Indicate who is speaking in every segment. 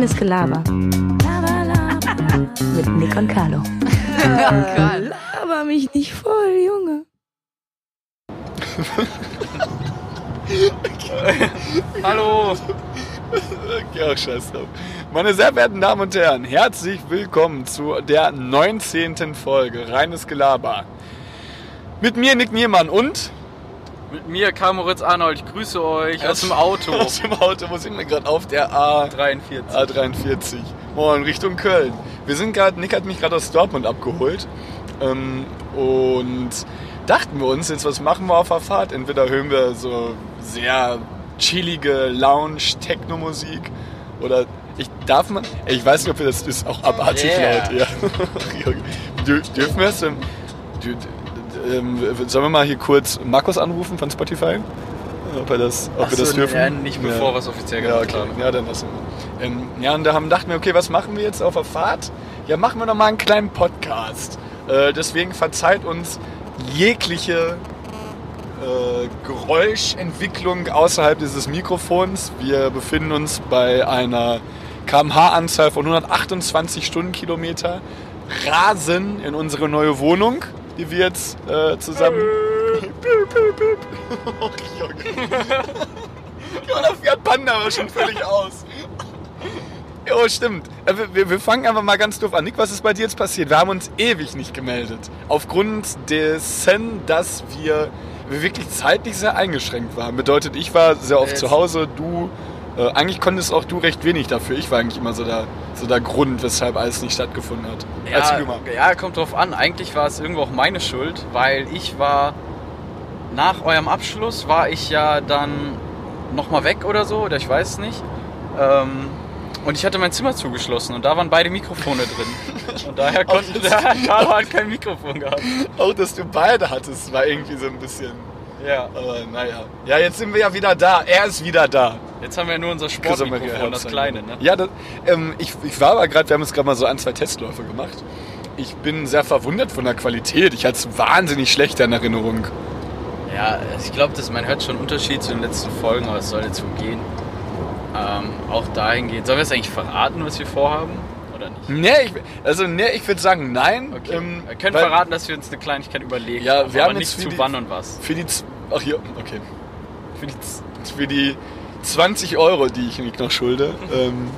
Speaker 1: Reines Gelaber. Mit Nick und Carlo.
Speaker 2: Laber mich nicht voll, Junge.
Speaker 3: Hallo!
Speaker 4: Ja, scheiß drauf. Meine sehr verehrten Damen und Herren, herzlich willkommen zu der 19. Folge Reines Gelaber. Mit mir Nick Niermann und
Speaker 3: Mit mir Karl Moritz Arnold, ich grüße euch aus dem Auto.
Speaker 4: aus dem Auto, wo sind wir gerade? Auf der A,
Speaker 3: 43.
Speaker 4: A43. Moin, Richtung Köln. Wir sind gerade, Nick hat mich gerade aus Dortmund abgeholt. Ähm, und dachten wir uns, jetzt was machen wir auf der Fahrt? Entweder hören wir so sehr chillige Lounge-Techno-Musik oder ich darf man, ich weiß nicht, ob wir das ist auch abartig
Speaker 3: Yeah.
Speaker 4: laut. Ja. Dür- Dürfen wir es? Ähm, dü- d- ähm, sollen wir mal hier kurz Markus anrufen von Spotify? Ob, er das, ob
Speaker 3: Ach
Speaker 4: wir das
Speaker 3: so,
Speaker 4: dürfen?
Speaker 3: ja, nicht bevor
Speaker 4: Ja.
Speaker 3: wir es offiziell
Speaker 4: Ja,
Speaker 3: gemacht
Speaker 4: okay.
Speaker 3: haben.
Speaker 4: Ja, dann lassen wir. Ähm, ja, und da haben, dachten wir, okay, was machen wir jetzt auf der Fahrt? Ja, machen wir noch mal einen kleinen Podcast. Äh, deswegen verzeiht uns jegliche äh, Geräuschentwicklung außerhalb dieses Mikrofons. Wir befinden uns bei einer kmh-Anzahl von 128 Stundenkilometer, rasen in unsere neue Wohnung, die wir jetzt äh, zusammen... Piep, piep, piep. Oh, Junge. Ja, der Fiat Panda war schon völlig aus. Jo, stimmt. Äh, Wir, wir- wir fangen einfach mal ganz doof an. Nick, was ist bei dir jetzt passiert? Wir haben uns ewig nicht gemeldet. Aufgrund dessen, dass wir, wir wirklich zeitlich sehr eingeschränkt waren. Bedeutet, ich war sehr oft
Speaker 3: Jetzt-
Speaker 4: zu Hause, du. Äh, eigentlich konntest auch du recht wenig dafür. Ich war eigentlich immer so der, so der Grund, weshalb alles nicht stattgefunden hat.
Speaker 3: Ja, ja, kommt drauf an. Eigentlich war es irgendwo auch meine Schuld, weil ich war nach eurem Abschluss war ich ja dann nochmal weg oder so, oder ich weiß nicht. Ähm, und ich hatte mein Zimmer zugeschlossen und da waren beide Mikrofone drin. Und daher konnte der Carlo hat kein Mikrofon gehabt.
Speaker 4: Auch, dass du beide hattest, war irgendwie so ein bisschen.
Speaker 3: Ja.
Speaker 4: Aber naja. Ja, jetzt sind wir ja wieder da. Er ist wieder da.
Speaker 3: Jetzt haben wir nur unser Sportmikrofon, das kleine, ne?
Speaker 4: Ja, das, ähm, ich, ich war aber gerade, wir haben jetzt gerade mal so ein, zwei Testläufe gemacht. Ich bin sehr verwundert von der Qualität. Ich hatte es wahnsinnig schlecht in Erinnerung.
Speaker 3: Ja, ich glaube, dass man hört schon einen Unterschied zu den letzten Folgen, aber es soll jetzt wohl gehen. Ähm, auch dahingehend. Sollen wir es eigentlich verraten, was wir vorhaben? Oder nicht?
Speaker 4: Nee, ich, also nee, ich würde sagen nein.
Speaker 3: Okay.
Speaker 4: Ähm,
Speaker 3: wir können
Speaker 4: weil
Speaker 3: verraten, dass wir uns eine Kleinigkeit überlegen.
Speaker 4: Ja,
Speaker 3: haben,
Speaker 4: wir haben
Speaker 3: nicht
Speaker 4: jetzt
Speaker 3: zu
Speaker 4: für die-
Speaker 3: wann und was.
Speaker 4: Für die, ach hier, okay. Für die, für die 20 Euro, die ich Nick noch schulde, ähm,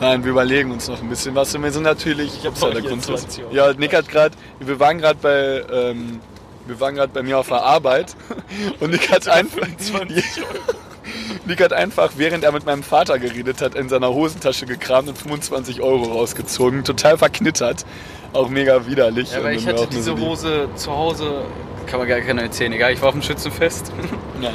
Speaker 4: nein, wir überlegen uns noch ein bisschen was. Und wir sind natürlich, ich hab's ja
Speaker 3: brauch
Speaker 4: der
Speaker 3: hier
Speaker 4: Grund.
Speaker 3: 20 Euro.
Speaker 4: Ja, Nick hat gerade, wir waren gerade bei, ähm, wir waren gerade bei mir auf der Arbeit und Nick hat einfach, Nick hat einfach, während er mit meinem Vater geredet hat, in seiner Hosentasche gekramt und 25 Euro rausgezogen, total verknittert, auch mega widerlich.
Speaker 3: Ja, aber ich hatte diese
Speaker 4: so
Speaker 3: Hose zu Hause, kann man gar keiner erzählen. Egal, ich war auf dem Schützenfest.
Speaker 4: Ja.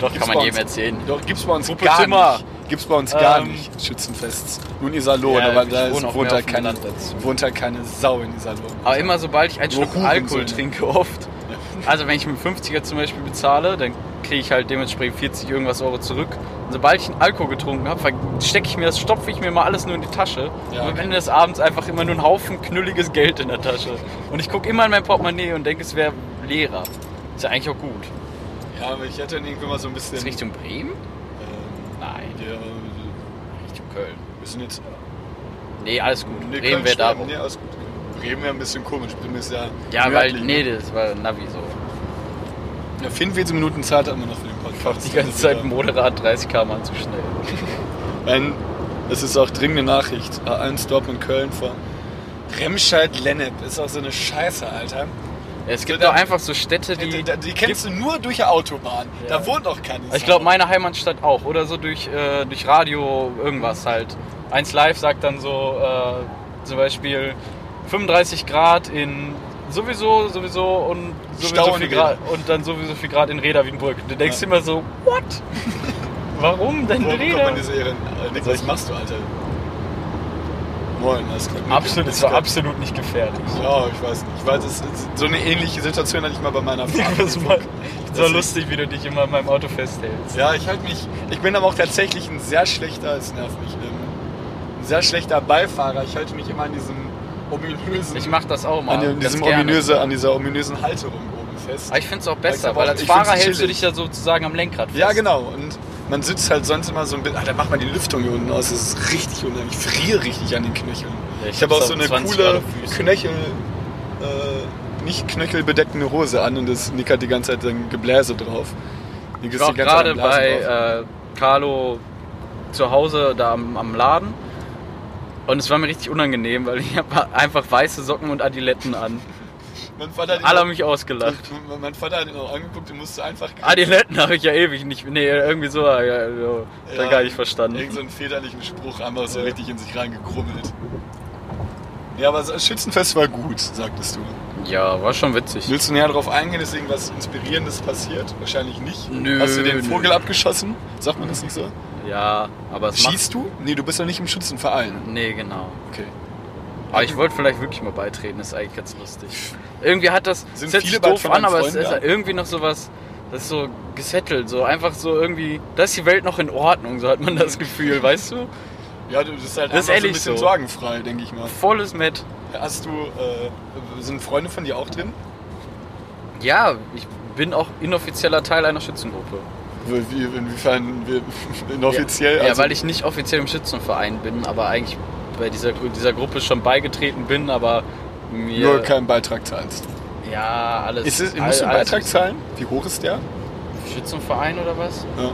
Speaker 3: Doch,
Speaker 4: Gibt's
Speaker 3: kann man jedem erzählen.
Speaker 4: Doch, gibt's bei uns
Speaker 3: Gruppe
Speaker 4: gar
Speaker 3: Zimmer.
Speaker 4: nicht. Gibt's bei uns gar
Speaker 3: Ähm,
Speaker 4: nicht. Schützenfest. Nur in Iserlohn,
Speaker 3: Ja,
Speaker 4: aber da ist, wohnt, halt
Speaker 3: dem
Speaker 4: keine, wohnt halt keine Sau in Iserlohn.
Speaker 3: Aber immer sobald ich einen Schluck Alkohol trinke, oft. Also wenn ich mit 50er zum Beispiel bezahle, dann kriege ich halt dementsprechend 40 irgendwas Euro zurück. Und sobald ich einen Alkohol getrunken habe, stecke ich mir das, stopfe ich mir mal alles nur in die Tasche.
Speaker 4: Ja,
Speaker 3: und am. Ende des Abends einfach immer nur einen Haufen knülliges Geld in der Tasche. Und ich gucke immer in mein Portemonnaie und denke, es wäre leerer. Ist ja eigentlich auch gut.
Speaker 4: Ja, aber ich hätte dann irgendwie mal so ein bisschen...
Speaker 3: Ist Richtung Bremen?
Speaker 4: ähm,
Speaker 3: Nein,
Speaker 4: ja,
Speaker 3: Richtung Köln.
Speaker 4: wir sind jetzt...
Speaker 3: Nee, alles gut.
Speaker 4: Nee,
Speaker 3: Bremen wäre da.
Speaker 4: Nee, alles gut. Bremen wäre ein bisschen komisch. Bremen ist ja
Speaker 3: Ja, weil, nee, das war Navi so.
Speaker 4: Ja, 44 Minuten Zeit haben wir noch für den Podcast.
Speaker 3: Die ganze Zeit moderat 30 km zu schnell.
Speaker 4: Ein, es ist auch dringende Nachricht. A1 Dortmund Köln vor Remscheid-Lennep. Ist auch so eine Scheiße, Alter.
Speaker 3: Es gibt
Speaker 4: Da-
Speaker 3: auch einfach so Städte, die.
Speaker 4: Die, die, kennst du nur durch die Autobahn.
Speaker 3: Ja.
Speaker 4: Da wohnt auch keine
Speaker 3: Ich glaube, meine Heimatstadt auch. Oder so durch, äh, durch Radio irgendwas halt. 1 Live sagt dann so äh, zum Beispiel 35 Grad in sowieso, sowieso und sowieso
Speaker 4: Stau
Speaker 3: viel. Grad und dann sowieso viel Grad in Reda Wiedenbrück. Du denkst
Speaker 4: Ja.
Speaker 3: immer so, what? Warum denn
Speaker 4: Wo kommt
Speaker 3: Reda?
Speaker 4: man diese Ehren? Äh, Nick, was machst du, Alter? Moin, das
Speaker 3: Absolut, es war absolut nicht gefährlich.
Speaker 4: Ja, ich weiß nicht. Ich weiß, es, es, so eine ähnliche Situation hatte ich mal bei meiner Fahrt.
Speaker 3: Das war so
Speaker 4: Das
Speaker 3: lustig, wie du dich immer in meinem Auto festhältst.
Speaker 4: Ja, ich halte mich. Ich bin aber auch tatsächlich ein sehr schlechter, es nervt mich, ähm, ein sehr schlechter Beifahrer. Ich halte mich immer an diesem ominösen,
Speaker 3: Ich mach das auch mal.
Speaker 4: an, diesem ominöse, an dieser ominösen Halterung oben fest.
Speaker 3: Aber ich finde es auch besser,
Speaker 4: ich
Speaker 3: weil als
Speaker 4: ich
Speaker 3: Fahrer hältst du dich ja sozusagen am Lenkrad fest.
Speaker 4: Ja, genau. Und man sitzt halt sonst immer so ein bisschen. Alter, mach mal die Lüftung hier unten aus. Das ist richtig unheimlich. Ich friere richtig an den Knöcheln.
Speaker 3: Ja,
Speaker 4: ich habe auch so eine
Speaker 3: 20
Speaker 4: coole. Knöchel. Äh, nicht knöchelbedeckende Hose an und das Nick hat die ganze Zeit ein Gebläse drauf. Nick
Speaker 3: Ich
Speaker 4: ist
Speaker 3: war auch
Speaker 4: die ganze Zeit
Speaker 3: gerade bei
Speaker 4: drauf.
Speaker 3: äh, Carlo zu Hause da am, am Laden. Und es war mir richtig unangenehm, weil ich habe einfach weiße Socken und Adiletten an.
Speaker 4: mein, Vater hat
Speaker 3: Alle haben mich ausgelacht.
Speaker 4: mein, Vater hat ihn auch angeguckt und musste einfach.
Speaker 3: Adiletten habe ich ja ewig nicht. Nee, irgendwie so. Ja, so
Speaker 4: Ja,
Speaker 3: gar nicht verstanden.
Speaker 4: Irgend so einen väterlichen Spruch einfach so richtig in sich reingekrummelt. Ja, aber das Schützenfest war gut, sagtest du.
Speaker 3: Ja, war schon witzig.
Speaker 4: Willst du näher darauf eingehen, ist irgendwas Inspirierendes passiert? Wahrscheinlich nicht.
Speaker 3: Nö,
Speaker 4: Hast du den
Speaker 3: nö.
Speaker 4: Vogel abgeschossen? Sagt man das nicht so?
Speaker 3: Ja, aber es.
Speaker 4: Schießt du? Nee, du bist doch nicht im Schützenverein.
Speaker 3: Nee, genau.
Speaker 4: Okay.
Speaker 3: Aber ich wollte vielleicht wirklich mal beitreten, das ist eigentlich ganz lustig. Irgendwie hat das.
Speaker 4: Sind
Speaker 3: es hört
Speaker 4: viele
Speaker 3: doof an, aber es
Speaker 4: Freunden
Speaker 3: ist irgendwie noch sowas. Das ist so gesettelt, so einfach so irgendwie. Da ist die Welt noch in Ordnung, so hat man das Gefühl, weißt du?
Speaker 4: Ja, du bist halt
Speaker 3: Das ist
Speaker 4: einfach so ein bisschen
Speaker 3: so.
Speaker 4: sorgenfrei, denke ich mal.
Speaker 3: Volles Met.
Speaker 4: Hast du, äh, sind Freunde von dir auch drin?
Speaker 3: Ja, ich bin auch inoffizieller Teil einer Schützengruppe.
Speaker 4: Wie, wie- inwiefern wir inoffiziell?
Speaker 3: Ja,
Speaker 4: also-
Speaker 3: weil ich nicht offiziell im Schützenverein bin, aber eigentlich bei dieser, dieser Gruppe schon beigetreten bin, aber mir.
Speaker 4: nur keinen Beitrag zahlst.
Speaker 3: ja, alles.
Speaker 4: Ist es, musst du einen Beitrag zahlen? Wie hoch ist der?
Speaker 3: Schützenverein oder was?
Speaker 4: Ja.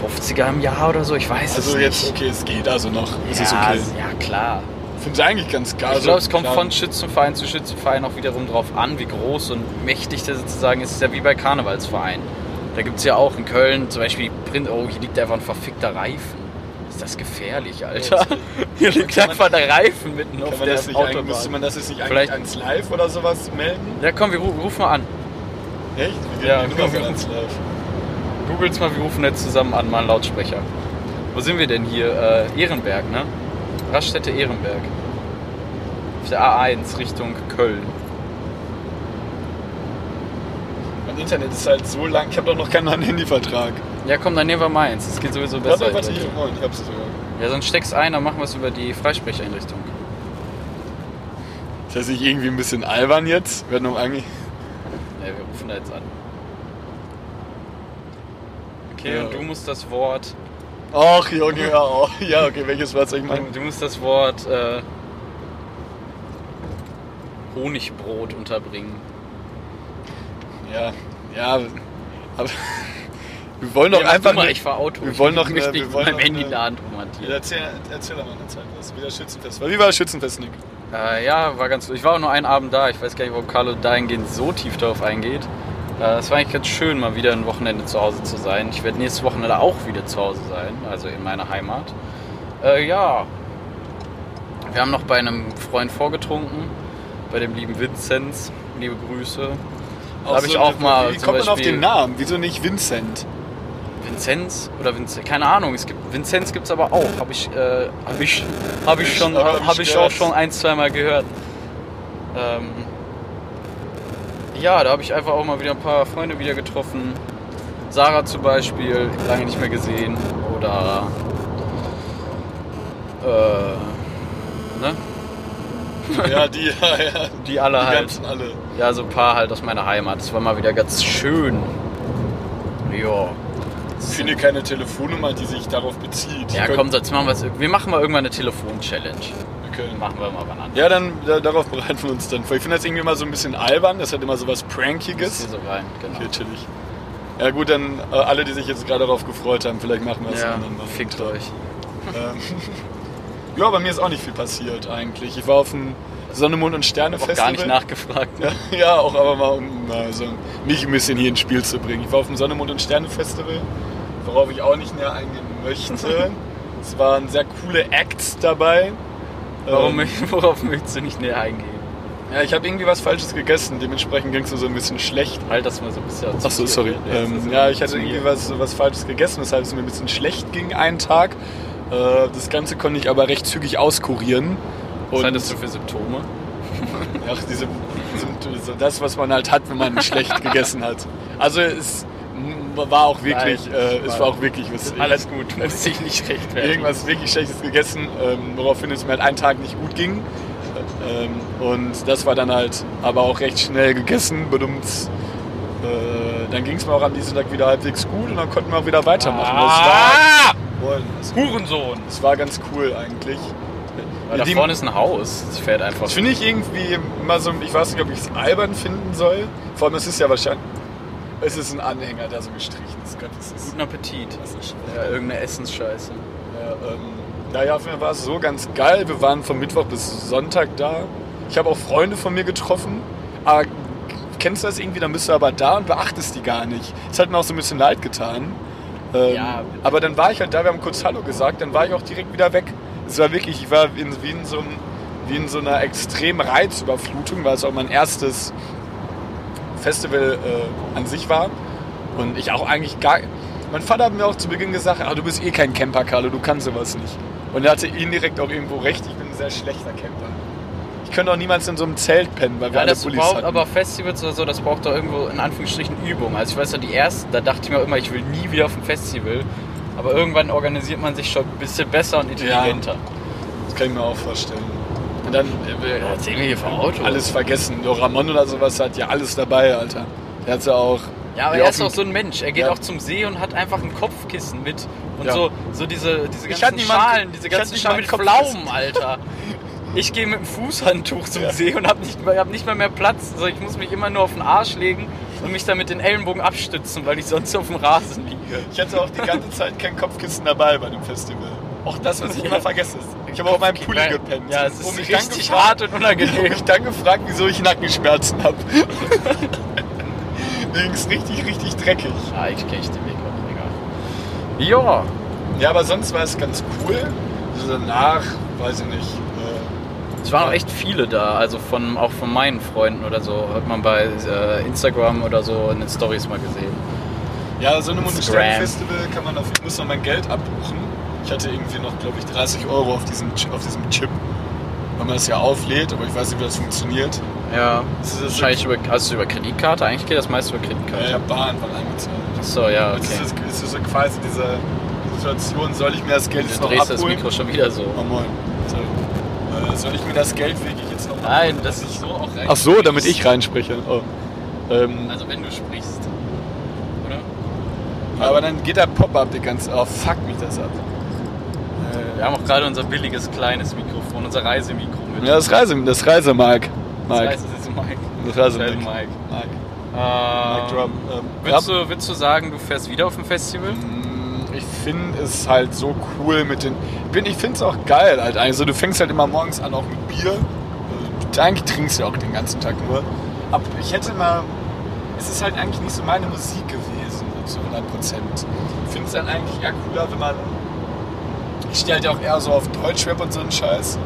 Speaker 3: 50er im Jahr oder so, ich weiß
Speaker 4: Also
Speaker 3: es
Speaker 4: jetzt,
Speaker 3: nicht.
Speaker 4: okay, es geht also noch. Es
Speaker 3: ja,
Speaker 4: ist okay.
Speaker 3: ja, klar.
Speaker 4: Finde ich eigentlich ganz geil.
Speaker 3: Ich glaube, es kommt
Speaker 4: klar.
Speaker 3: von Schützenverein zu Schützenverein auch wiederum drauf an, wie groß und mächtig der sozusagen ist. Es ist ja wie bei Karnevalsverein. Da gibt es ja auch in Köln zum Beispiel, Print, oh, hier liegt einfach ein verfickter Reifen. Ist das gefährlich, Alter? Hier liegt einfach der Reifen mitten auf der Autobahn.
Speaker 4: müsste man das jetzt nicht
Speaker 3: Vielleicht-
Speaker 4: ans Live oder sowas melden?
Speaker 3: Ja, komm, wir ru- rufen mal an.
Speaker 4: Echt? Wie
Speaker 3: Ja, komm, wir-
Speaker 4: ans Live?
Speaker 3: Googles mal, wir rufen jetzt zusammen an, mal einen Lautsprecher. Wo sind wir denn hier? Äh, Ehrenberg, ne? Raststätte Ehrenberg. Auf der A1 Richtung Köln.
Speaker 4: Mein Internet ist halt so lang, ich habe doch noch keinen neuen Handyvertrag.
Speaker 3: Ja, komm, dann nehmen wir meins. Das geht sowieso besser.
Speaker 4: Warte, warte, ich, moin, ich hab's sogar.
Speaker 3: Ja, sonst steckst ein, dann machen wir es über die Freisprecheinrichtung.
Speaker 4: Ist das nicht irgendwie ein bisschen albern jetzt? Wir werden noch eigentlich.
Speaker 3: Ja, wir rufen da jetzt an. Okay,
Speaker 4: Ja.
Speaker 3: und du musst das Wort.
Speaker 4: Ach, Junge, ja, oh, ja, okay, welches Wort soll ich
Speaker 3: Du,
Speaker 4: machen?
Speaker 3: du musst das Wort äh, Honigbrot unterbringen.
Speaker 4: Ja, ja, aber wir wollen doch
Speaker 3: Ja,
Speaker 4: einfach.
Speaker 3: mal,
Speaker 4: eine-
Speaker 3: ich fahr Auto.
Speaker 4: wir wollen noch
Speaker 3: ich möchte
Speaker 4: eine- wir
Speaker 3: nicht
Speaker 4: wollen noch eine-
Speaker 3: Handyladen
Speaker 4: Ja,
Speaker 3: romantieren.
Speaker 4: erzähl, erzähl doch mal eine Zeit was. Wie das Schützenfest war. Wie war das Schützenfest, Nick?
Speaker 3: Äh, ja, war ganz. Ich war auch nur einen Abend da. Ich weiß gar nicht, warum Carlo dahingehend so tief darauf eingeht. Äh, Es war eigentlich ganz schön, mal wieder ein Wochenende zu Hause zu sein. Ich werde nächstes Wochenende auch wieder zu Hause sein, also in meiner Heimat. Äh, ja. Wir haben noch bei einem Freund vorgetrunken, bei dem lieben Vinzenz. Liebe Grüße. Da habe ich auch mal
Speaker 4: Wie kommt man auf
Speaker 3: Beispiel-
Speaker 4: den Namen? Wieso nicht Vincent?
Speaker 3: Vinzenz oder Vinzenz, keine Ahnung, es gibt Vinzenz gibt es aber auch, habe ich, äh, hab ich, hab ich schon, habe ich auch schon ein, zwei Mal gehört. Ähm, ja, da habe ich einfach auch mal wieder ein paar Freunde wieder getroffen. Sarah zum Beispiel, lange nicht mehr gesehen. Oder äh, ne?
Speaker 4: Ja, die, ja, ja.
Speaker 3: Die alle
Speaker 4: Die
Speaker 3: halt.
Speaker 4: ganzen alle.
Speaker 3: Ja, so ein paar halt aus meiner Heimat. Das war mal wieder ganz schön. Ja.
Speaker 4: Ich finde keine Telefonnummer, die sich darauf bezieht.
Speaker 3: Ja, komm, jetzt machen wir's. Wir machen mal irgendwann eine Telefon-Challenge.
Speaker 4: Okay.
Speaker 3: Machen wir mal wann an.
Speaker 4: Ja, dann da, darauf bereiten wir uns dann vor. Ich finde das irgendwie immer so ein bisschen albern. Das hat immer so was Prankiges.
Speaker 3: hier so rein, genau.
Speaker 4: Chillig. Ja gut, dann äh, alle, die sich jetzt gerade darauf gefreut haben, vielleicht machen wir es
Speaker 3: Ja,
Speaker 4: anderen mal.
Speaker 3: fickt euch.
Speaker 4: Ähm, ja, bei mir ist auch nicht viel passiert eigentlich. Ich war auf dem Sonne, Mond und Sterne Festival.
Speaker 3: gar nicht nachgefragt. Ne?
Speaker 4: Ja, ja, auch aber mal, um mal so mich ein bisschen hier ins Spiel zu bringen. Ich war auf dem Sonne, Mond und Sterne Festival, worauf ich auch nicht näher eingehen möchte. es waren sehr coole Acts dabei.
Speaker 3: Warum,
Speaker 4: Ähm,
Speaker 3: worauf möchtest du nicht näher eingehen?
Speaker 4: ja, ich habe irgendwie was Falsches gegessen, dementsprechend ging es mir so ein bisschen schlecht.
Speaker 3: Halt das mal so ein bisschen
Speaker 4: Ach so, sorry. Ähm, ja, ich hatte irgendwie was, was Falsches gegessen, weshalb es mir ein bisschen schlecht ging einen Tag. Äh, das Ganze konnte ich aber recht zügig auskurieren.
Speaker 3: Was hattest du für Symptome?
Speaker 4: ach, diese, so das, was man halt hat, wenn man schlecht gegessen hat. Also es war auch wirklich,
Speaker 3: Nein,
Speaker 4: äh, es
Speaker 3: war-
Speaker 4: war auch wirklich was.
Speaker 3: Alles gut, muss dich nicht rechtfertigen.
Speaker 4: Irgendwas wirklich Schlechtes gegessen, ähm, woraufhin es mir halt einen Tag nicht gut ging. Ähm, und das war dann halt aber auch recht schnell gegessen. Bedummt. Äh, dann ging es mir auch an diesem Tag wieder halbwegs gut und dann konnten wir auch wieder weitermachen. Das
Speaker 3: Ah!
Speaker 4: war, Moin, das,
Speaker 3: Hurensohn!
Speaker 4: das war ganz cool eigentlich.
Speaker 3: Weil da
Speaker 4: Die-
Speaker 3: vorne ist ein Haus. Das fährt einfach.
Speaker 4: Das finde ich irgendwie immer so, ich weiß nicht, ob ich es albern finden soll. Vor allem, es ist ja wahrscheinlich, es ist ein Anhänger, der so gestrichen ist. Gott, ist,
Speaker 3: Guten Appetit.
Speaker 4: das ist
Speaker 3: Ja, irgendeine Essensscheiße.
Speaker 4: Ja, ähm, naja, auf jeden Fall war es so ganz geil. Wir waren von Mittwoch bis Sonntag da. Ich habe auch Freunde von mir getroffen. Aber kennst du das irgendwie? Dann bist du aber da und beachtest die gar nicht. Es hat mir auch so ein bisschen leid getan. Ähm,
Speaker 3: Ja.
Speaker 4: Aber dann war ich halt da, wir haben kurz Hallo gesagt, dann war ich auch direkt wieder weg. Es war wirklich, ich war in, wie, in so einem, wie in so einer extremen Reizüberflutung, weil es auch mein erstes Festival äh, an sich war. Und ich auch eigentlich gar. Mein Vater hat mir auch zu Beginn gesagt, ah, du bist eh kein Camper, Carlo, du kannst sowas nicht. Und er hatte indirekt auch irgendwo recht, ich bin ein sehr schlechter Camper. Ich könnte auch niemals in so einem Zelt pennen, weil wir
Speaker 3: Ja,
Speaker 4: alle
Speaker 3: das
Speaker 4: Pullis
Speaker 3: braucht
Speaker 4: hatten.
Speaker 3: aber Festivals oder so, das braucht doch irgendwo in Anführungsstrichen Übung. Also ich weiß ja, die ersten, da dachte ich mir immer, ich will nie wieder auf ein Festival. Aber irgendwann organisiert man sich schon ein bisschen besser und intelligenter.
Speaker 4: das kann ich mir auch vorstellen. Und dann äh,
Speaker 3: Was sehen wir hier für Auto?
Speaker 4: alles vergessen. Doch Ramon oder sowas hat ja alles dabei, Alter. Der hat ja auch.
Speaker 3: Ja, aber er ist auch so ein Mensch. Er geht
Speaker 4: Ja.
Speaker 3: auch zum See und hat einfach ein Kopfkissen mit. Und
Speaker 4: Ja.
Speaker 3: so, so diese, diese
Speaker 4: Ich
Speaker 3: ganzen
Speaker 4: niemand-
Speaker 3: Schalen, diese ganzen Schalen mit. Pflaumen, Alter. Ich gehe mit dem Fußhandtuch zum
Speaker 4: Ja.
Speaker 3: See und habe nicht, hab nicht mal mehr Platz. Also ich muss mich immer nur auf den Arsch legen und mich dann mit den Ellenbogen abstützen, weil ich sonst auf dem Rasen liege.
Speaker 4: Ich hatte auch die ganze Zeit kein Kopfkissen dabei bei dem Festival. Auch das, was ich immer vergesse. Ich habe auf meinem Pulli
Speaker 3: Weil-
Speaker 4: gepennt.
Speaker 3: Ja, es ist
Speaker 4: mich
Speaker 3: richtig hart und unangenehm.
Speaker 4: Ich mich dann gefragt, wieso ich Nackenschmerzen habe. Mir ging's richtig, richtig dreckig.
Speaker 3: Ja, ich kenne den Weg auch, egal. Ja,
Speaker 4: Ja, aber sonst war es ganz cool. Also danach, weiß ich nicht. Äh,
Speaker 3: es waren auch echt viele da, also von, auch von meinen Freunden oder so, hat man bei äh, Instagram oder so in den Stories mal gesehen.
Speaker 4: ja, so einem
Speaker 3: Instagram.
Speaker 4: Festival kann man auf, muss noch mein Geld abbuchen. Ich hatte irgendwie noch, glaube ich, 30 Euro auf diesem, auf diesem Chip. Weil man das ja auflädt, aber ich weiß nicht, wie das funktioniert.
Speaker 3: Ja,
Speaker 4: Das ist
Speaker 3: wahrscheinlich über, also über Kreditkarte, eigentlich geht das meist über Kreditkarte.
Speaker 4: Ja, Bahn war eingezahlt.
Speaker 3: Achso, ja,
Speaker 4: Das
Speaker 3: okay.
Speaker 4: ist, das ist so quasi diese Situation, soll ich mir das Geld jetzt
Speaker 3: Du
Speaker 4: noch
Speaker 3: drehst das
Speaker 4: abholen?
Speaker 3: Mikro schon wieder so.
Speaker 4: Oh moin. Sorry. Äh, soll ich mir das Geld wirklich jetzt noch
Speaker 3: Nein, das ist so auch rein.
Speaker 4: Ach so, damit ich reinspreche. Oh. Ähm,
Speaker 3: Also wenn du sprichst. Oder?
Speaker 4: aber dann geht der Pop-Up die ganze Oh, fuck mich das ab.
Speaker 3: Wir haben auch gerade unser billiges kleines Mikrofon, unser Reisemikro mit.
Speaker 4: Ja, das Reise, das Reise, Mike.
Speaker 3: das
Speaker 4: Mike.
Speaker 3: heißt, es ist Mike.
Speaker 4: Das Reise, Mike.
Speaker 3: Mike.
Speaker 4: Mike.
Speaker 3: Ähm,
Speaker 4: Mike. Ähm,
Speaker 3: Würdest, du, würdest du sagen, du fährst wieder auf ein Festival?
Speaker 4: Mm, Ich finde es halt so cool mit den. Ich finde es auch geil halt. Also du fängst halt immer morgens an auch mit Bier. Äh, Eigentlich trinkst du ja auch den ganzen Tag nur. Aber ich hätte mal. Es ist halt eigentlich nicht so meine Musik gewesen, zu 100 Prozent. Ich finde es dann eigentlich eher cooler, wenn man. Ich stehe halt auch eher so auf Deutschrap und so einen Scheiß.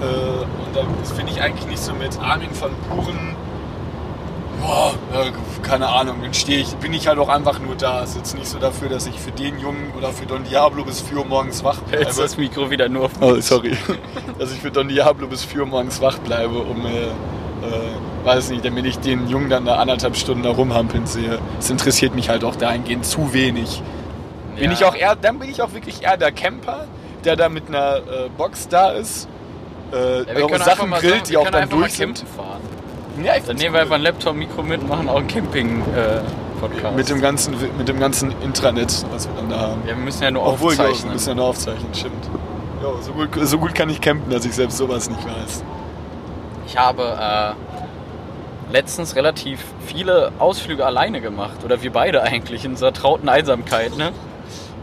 Speaker 4: Äh, und dann finde ich eigentlich nicht so mit Armin von Buren Boah, ja, keine Ahnung, dann stehe ich, bin ich halt auch einfach nur da. Es ist jetzt nicht so dafür, dass ich für den Jungen oder für Don Diablo bis 4 Uhr morgens wach bleibe.
Speaker 3: Hältst das Mikro wieder nur auf
Speaker 4: Oh, sorry. dass ich für Don Diablo bis 4 Uhr morgens wach bleibe, um, äh, äh, weiß nicht, damit ich den Jungen dann da anderthalb Stunden da rumhampeln sehe. Es interessiert mich halt auch dahingehend zu wenig. Bin
Speaker 3: Ja.
Speaker 4: ich auch eher, dann bin ich auch wirklich eher der Camper, der da mit einer äh, Box da ist. Äh,
Speaker 3: Ja, wir einfach
Speaker 4: Sachen grillt,
Speaker 3: sagen,
Speaker 4: die
Speaker 3: wir
Speaker 4: auch dann durch sind.
Speaker 3: fahren.
Speaker 4: Ja,
Speaker 3: Dann nehmen wir einfach ein Laptop-Mikro mit und machen auch einen Camping-Podcast.
Speaker 4: Mit dem ganzen, mit dem ganzen Intranet, was wir dann da haben.
Speaker 3: ja, wir müssen ja nur
Speaker 4: Obwohl, ja, wir
Speaker 3: aufzeichnen.
Speaker 4: müssen ja nur aufzeichnen, stimmt. Ja, so gut, so gut kann ich campen, dass ich selbst sowas nicht weiß.
Speaker 3: Ich habe äh, letztens relativ viele Ausflüge alleine gemacht. Oder wir beide eigentlich in unserer trauten Einsamkeit. Ne?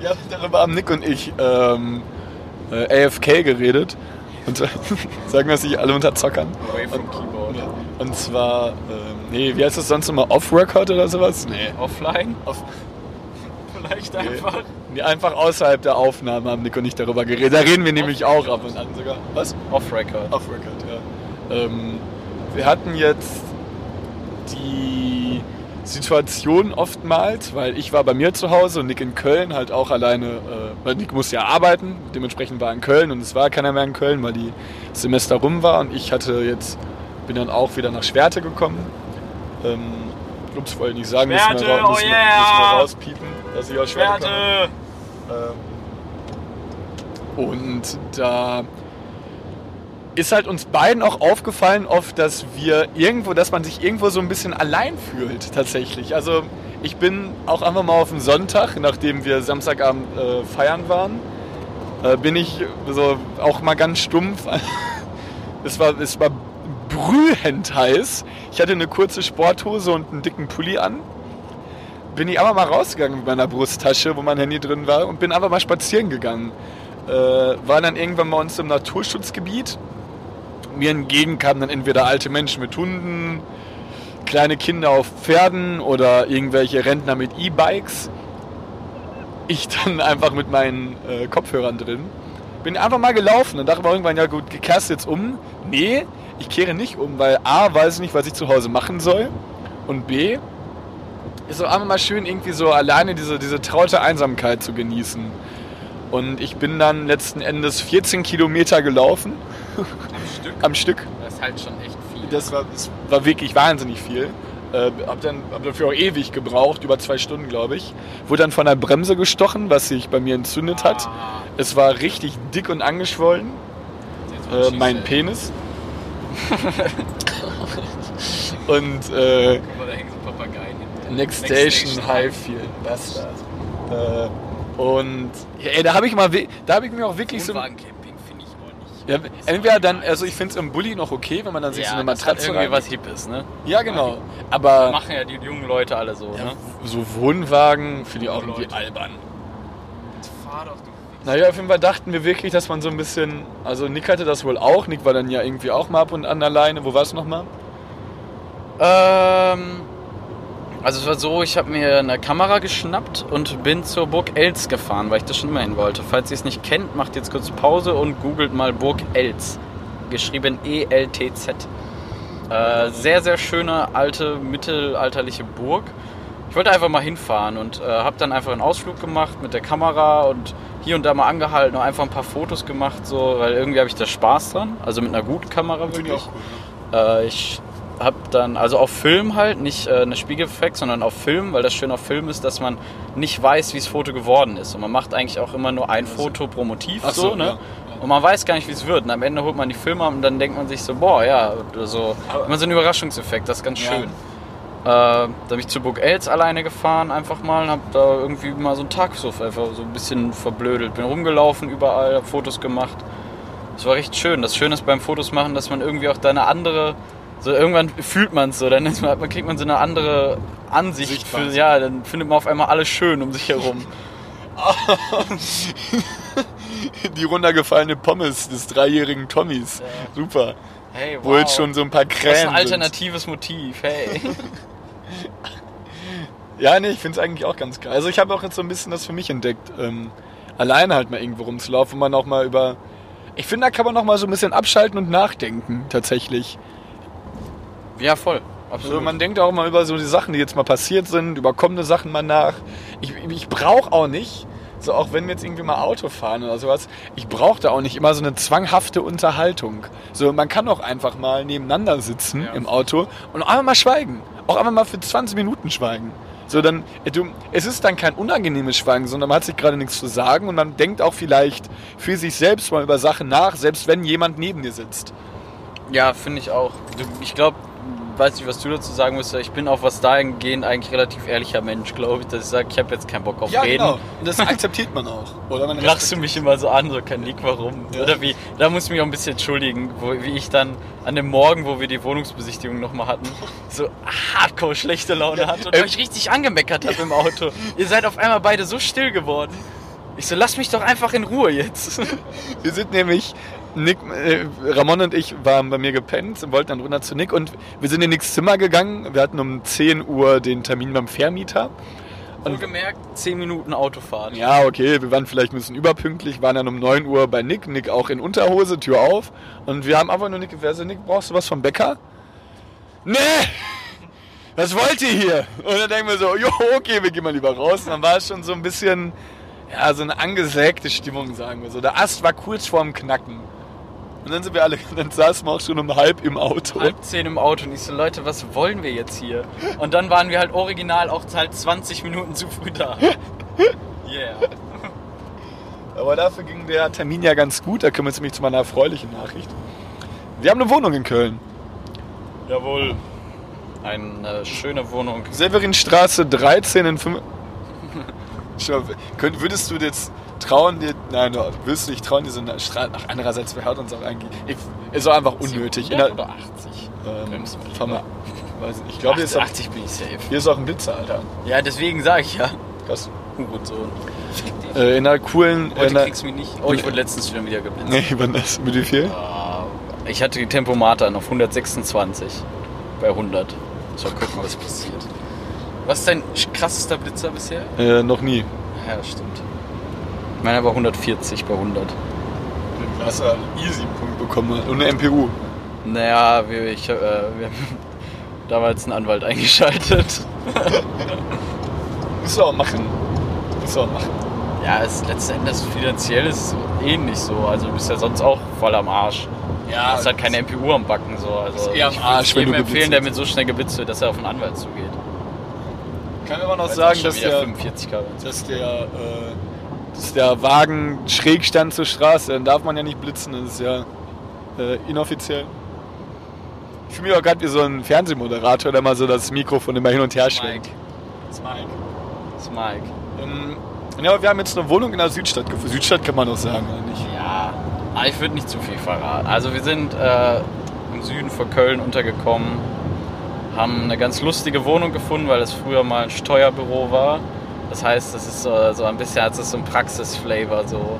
Speaker 4: Ja, darüber haben Nick und ich ähm, äh, AFK geredet. Und sagen wir es nicht alle unter Zockern.
Speaker 3: Away from Keyboard.
Speaker 4: Ja. Und zwar, ähm, nee, wie heißt das sonst immer? Off-Record oder sowas? Nee.
Speaker 3: Offline?
Speaker 4: Off
Speaker 3: Vielleicht
Speaker 4: Nee.
Speaker 3: einfach.
Speaker 4: nee, einfach außerhalb der Aufnahme haben Nick und ich darüber geredet. Da reden wir nämlich auch ab und an sogar. Was?
Speaker 3: Off-Record.
Speaker 4: Off-Record, ja. Ähm, wir hatten jetzt die Situation oftmals, weil ich war bei mir zu Hause und Nick in Köln halt auch alleine, äh, weil Nick musste ja arbeiten, dementsprechend war er in Köln und es war keiner mehr in Köln, weil die Semester rum war und ich hatte jetzt, bin dann auch wieder nach Schwerte gekommen. Ähm, ups, wollte ich nicht sagen, müssen wir,
Speaker 3: Schwerte,
Speaker 4: ra-
Speaker 3: oh
Speaker 4: müssen,
Speaker 3: yeah!
Speaker 4: müssen wir rauspiepen, dass ich aus Schwerte komme.
Speaker 3: Werte!
Speaker 4: Ähm, Und da ist halt uns beiden auch aufgefallen oft, dass wir irgendwo, dass man sich irgendwo so ein bisschen allein fühlt tatsächlich. Also ich bin auch einfach mal auf den Sonntag, nachdem wir Samstagabend äh, feiern waren, äh, bin ich so auch mal ganz stumpf. es war, es war brühend heiß. Ich hatte eine kurze Sporthose und einen dicken Pulli an. Bin ich einfach mal rausgegangen mit meiner Brusttasche, wo mein Handy drin war, und bin einfach mal spazieren gegangen. Äh, war dann irgendwann bei uns im Naturschutzgebiet. Mir entgegen kamen dann entweder alte Menschen mit Hunden, kleine Kinder auf Pferden oder irgendwelche Rentner mit E-Bikes. Ich dann einfach mit meinen äh, Kopfhörern drin. Bin einfach mal gelaufen und dachte mir irgendwann, ja gut, kehrst jetzt um? Nee, ich kehre nicht um, weil A, weiß ich nicht, was ich zu Hause machen soll. Und B, ist auch einfach mal schön, irgendwie so alleine diese, diese traute Einsamkeit zu genießen. Und ich bin dann letzten Endes 14 Kilometer gelaufen.
Speaker 3: Am Stück.
Speaker 4: Am Stück.
Speaker 3: Das ist halt schon echt viel.
Speaker 4: Das war, das war wirklich wahnsinnig viel. Äh, hab, dann, hab dafür auch ewig gebraucht, über zwei Stunden, glaube ich. Wurde dann von der Bremse gestochen, was sich bei mir entzündet hat.
Speaker 3: Ah,
Speaker 4: Es war richtig dick und angeschwollen, äh, mein. Penis. und äh,
Speaker 3: Guck mal, da hängen so Papageien.
Speaker 4: Next Station Highfield, Bastard. Äh, und ja, ey, da habe ich mal, da habe ich mir auch wirklich so,
Speaker 3: Wohnwagencamping finde ich auch nicht.
Speaker 4: ja,
Speaker 3: Ist
Speaker 4: entweder dann, also ich finde es im Bulli noch okay, wenn man dann sich so eine Matratze
Speaker 3: irgendwie was Hippes, ne?
Speaker 4: Ja, genau. Aber
Speaker 3: Machen ja die jungen Leute alle so,
Speaker 4: ja,
Speaker 3: ne?
Speaker 4: so Wohnwagen finde ich auch irgendwie
Speaker 3: Leute.
Speaker 4: albern.
Speaker 3: Fahr doch, du
Speaker 4: Naja, auf jeden Fall dachten wir wirklich, dass man so ein bisschen. Also Nick hatte das wohl auch. Nick war dann ja irgendwie auch mal ab und an alleine. Wo war es nochmal?
Speaker 3: Ähm, also es war so, ich habe mir eine Kamera geschnappt und bin zur Burg Elz gefahren, weil ich das schon immer hin wollte. Falls ihr es nicht kennt, macht jetzt kurz Pause und googelt mal Burg Elz. Geschrieben E-L-T-Z. Äh, sehr, sehr schöne, alte, mittelalterliche Burg. Ich wollte einfach mal hinfahren und äh, habe dann einfach einen Ausflug gemacht mit der Kamera und hier und da mal angehalten und einfach ein paar Fotos gemacht, so, weil irgendwie habe ich da Spaß dran. Also mit einer guten Kamera wirklich. Äh, ich habe dann, also auf Film halt, nicht äh, eine Spiegeleffekt, sondern auf Film, weil das Schöne auf Film ist, dass man nicht weiß, wie das Foto geworden ist. Und man macht eigentlich auch immer nur ein Foto pro Motiv,
Speaker 4: Ach
Speaker 3: so,
Speaker 4: so,
Speaker 3: ne?
Speaker 4: ja.
Speaker 3: Und man weiß gar nicht, wie es wird. Und am Ende holt man die Filme und dann denkt man sich so, boah, ja, oder so. Immer so ein Überraschungseffekt, das ist ganz
Speaker 4: Ja.
Speaker 3: schön. Äh, da bin ich zu Burg Els alleine gefahren, einfach mal, und hab da irgendwie mal so einen Tag so einfach so ein bisschen verblödelt. Bin rumgelaufen überall, hab Fotos gemacht. Es war recht schön. Das Schöne ist beim Fotos machen, dass man irgendwie auch da eine andere, so irgendwann fühlt man es so, dann man, kriegt man so eine andere Ansicht für, ja, dann findet man auf einmal alles schön um sich herum.
Speaker 4: Die runtergefallene Pommes des dreijährigen Tommys. Super.
Speaker 3: Hey,
Speaker 4: Wo jetzt schon so ein paar
Speaker 3: Das ist
Speaker 4: Krähen
Speaker 3: ein
Speaker 4: sind.
Speaker 3: alternatives Motiv, hey.
Speaker 4: Ja, nee, ich finde es eigentlich auch ganz geil. Also ich habe auch jetzt so ein bisschen das für mich entdeckt. Ähm, alleine halt mal irgendwo rumzulaufen, wo man auch mal über... Ich finde, da kann man noch mal so ein bisschen abschalten und nachdenken, tatsächlich.
Speaker 3: Ja, voll.
Speaker 4: Also
Speaker 3: Absolut.
Speaker 4: man denkt auch mal über so die Sachen, die jetzt mal passiert sind, über kommende Sachen mal nach. Ich, ich brauche auch nicht, so auch wenn wir jetzt irgendwie mal Auto fahren oder sowas, ich brauche da auch nicht immer so eine zwanghafte Unterhaltung. So, man kann auch einfach mal nebeneinander sitzen
Speaker 3: Ja.
Speaker 4: im Auto und auch einfach mal schweigen. Auch einfach mal für 20 Minuten schweigen. So, dann, äh, du, es ist dann kein unangenehmes Schweigen, sondern man hat sich gerade nichts zu sagen und man denkt auch vielleicht für sich selbst mal über Sachen nach, selbst wenn jemand neben dir sitzt.
Speaker 3: Ja, finde ich auch. Ich glaube, weiß nicht, was du dazu sagen musst, ich bin auch was dahingehend eigentlich relativ ehrlicher Mensch, glaube ich, dass ich sage, ich habe jetzt keinen Bock auf Reden.
Speaker 4: genau. Und das akzeptiert man auch. Oder man
Speaker 3: Lachst du mich immer so an, so kein Nick, warum?
Speaker 4: Ja.
Speaker 3: Oder wie? Da muss ich mich auch ein bisschen entschuldigen, wo, wie ich dann an dem Morgen, wo wir die Wohnungsbesichtigung nochmal hatten, so hardcore schlechte Laune hatte und
Speaker 4: ähm,
Speaker 3: euch richtig angemeckert habe im Auto. Ihr seid auf einmal beide so still geworden. Ich so, lass mich doch einfach in Ruhe jetzt.
Speaker 4: Wir sind nämlich, Nick, äh, Ramon und ich waren bei mir gepennt und wollten dann runter zu Nick und wir sind in Nicks Zimmer gegangen. Wir hatten um 10 Uhr den Termin beim Vermieter.
Speaker 3: Wohlgemerkt, 10 Minuten Autofahrt.
Speaker 4: Ja, okay, wir waren vielleicht ein bisschen überpünktlich, waren dann um 9 Uhr bei Nick, Nick auch in Unterhose, Tür auf. Und wir haben einfach nur Nick gefragt, Nick, brauchst du was vom Bäcker? Nee! Was wollt ihr hier? Und dann denken wir so, jo, okay, wir gehen mal lieber raus. Und dann war es schon so ein bisschen, ja, so eine angesägte Stimmung, sagen wir so. Der Ast war kurz vorm Knacken. Und dann sind wir alle, dann saßen wir auch schon um halb im Auto.
Speaker 3: halb zehn im Auto und ich so, Leute, was wollen wir jetzt hier? Und dann waren wir halt original auch halt 20 Minuten zu früh da. Yeah.
Speaker 4: Aber dafür ging der Termin ja ganz gut. Da kommen wir jetzt nämlich zu meiner erfreulichen Nachricht. Wir haben eine Wohnung in Köln.
Speaker 3: Jawohl. Eine schöne Wohnung.
Speaker 4: Severinstraße 13 in 5. Schau, könnt- Würdest du jetzt trauen, dir. Nein, würdest du dich trauen, diese Straße. Ach, andererseits, wer hört uns auch eigentlich? Ich, ist auch einfach unnötig. In
Speaker 3: 100
Speaker 4: der,
Speaker 3: oder 80?
Speaker 4: ähm, fahr mal. Weiß Ich glaube, hier, ist auch-
Speaker 3: 80 bin ich safe.
Speaker 4: hier ist auch ein Blitzer, Alter.
Speaker 3: Ja, deswegen sage ich ja.
Speaker 4: Krass.
Speaker 3: Hurensohn.
Speaker 4: Äh, in einer coolen.
Speaker 3: Heute
Speaker 4: in einer,
Speaker 3: kriegst du mich nicht. Oh, ich wurde letztens schon wieder geblitzt.
Speaker 4: nee, wann das? Mit wie viel?
Speaker 3: Ah, Ich hatte die Tempomater auf 126 bei 100. So, guck mal, was passiert. Was ist dein krassester Blitzer bisher?
Speaker 4: Äh, noch nie.
Speaker 3: Ja, stimmt. Meiner war 140 bei 100.
Speaker 4: Du hast einen Easy-Punkt bekommen und eine MPU.
Speaker 3: Naja, wir, ich, äh, wir haben damals einen Anwalt eingeschaltet.
Speaker 4: Musst du auch machen. Musst du auch machen.
Speaker 3: Ja, es ist letzten Endes finanziell ist ähnlich so. Also du bist ja sonst auch voll am Arsch. Du hast halt keine MPU am Backen. So. Also
Speaker 4: Ist eher am
Speaker 3: ich
Speaker 4: Arsch, wenn du
Speaker 3: empfehlen, der mit so schnell geblitzt wird, dass er auf einen Anwalt zugeht.
Speaker 4: Kann aber noch
Speaker 3: Weil es
Speaker 4: sagen,
Speaker 3: auch schon
Speaker 4: dass der,
Speaker 3: 45 km.
Speaker 4: dass der, äh, dass der Wagen schräg stand zur Straße. Dann darf man ja nicht blitzen. Das ist ja äh, inoffiziell. Ich fühle mich auch gerade wie so ein Fernsehmoderator, der mal so das Mikrofon immer hin und her schwenkt. Das ist Mike.
Speaker 3: Das ist Mike.
Speaker 4: Ähm, ja, aber wir haben jetzt eine Wohnung in der Südstadt gefunden. Südstadt kann man doch sagen, oder nicht?
Speaker 3: Ja, aber ich würde nicht zu viel verraten. Also wir sind äh, im Süden von Köln untergekommen, haben eine ganz lustige Wohnung gefunden, weil es früher mal ein Steuerbüro war. Das heißt, das ist so, so ein bisschen, hat es so ein Praxisflavor so.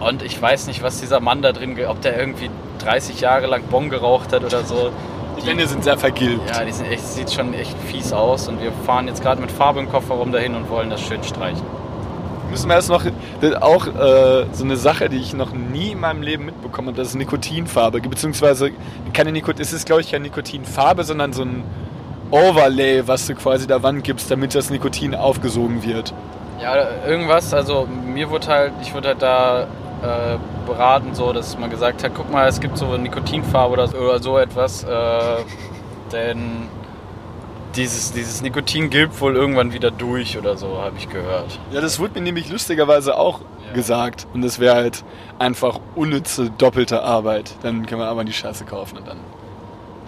Speaker 3: Und ich weiß nicht, was dieser Mann da drin, ob der irgendwie 30 Jahre lang Bon geraucht hat oder so.
Speaker 4: Die Wände sind sehr vergilbt.
Speaker 3: Ja, die sind echt, sieht schon echt fies aus und wir fahren jetzt gerade mit Farbe im Kofferraum dahin und wollen das schön streichen.
Speaker 4: Müssen wir erst noch, ist auch äh, so eine Sache, die ich noch nie in meinem Leben mitbekommen habe, das ist Nikotinfarbe. Beziehungsweise keine Nikotin, es ist glaube ich keine Nikotinfarbe, sondern so ein Overlay, was du quasi der Wand gibst, damit das Nikotin aufgesogen wird.
Speaker 3: Ja, irgendwas, also mir wurde halt, ich wurde halt da äh, beraten, so, dass man gesagt hat, guck mal, es gibt so eine Nikotinfarbe oder so, oder so etwas, äh, denn dieses, dieses Nikotin gilt wohl irgendwann wieder durch oder so, habe ich gehört.
Speaker 4: Ja, das wurde mir nämlich lustigerweise auch
Speaker 3: Ja.
Speaker 4: gesagt. Und das wäre halt einfach unnütze, doppelte Arbeit. Dann können wir aber die Scheiße kaufen und dann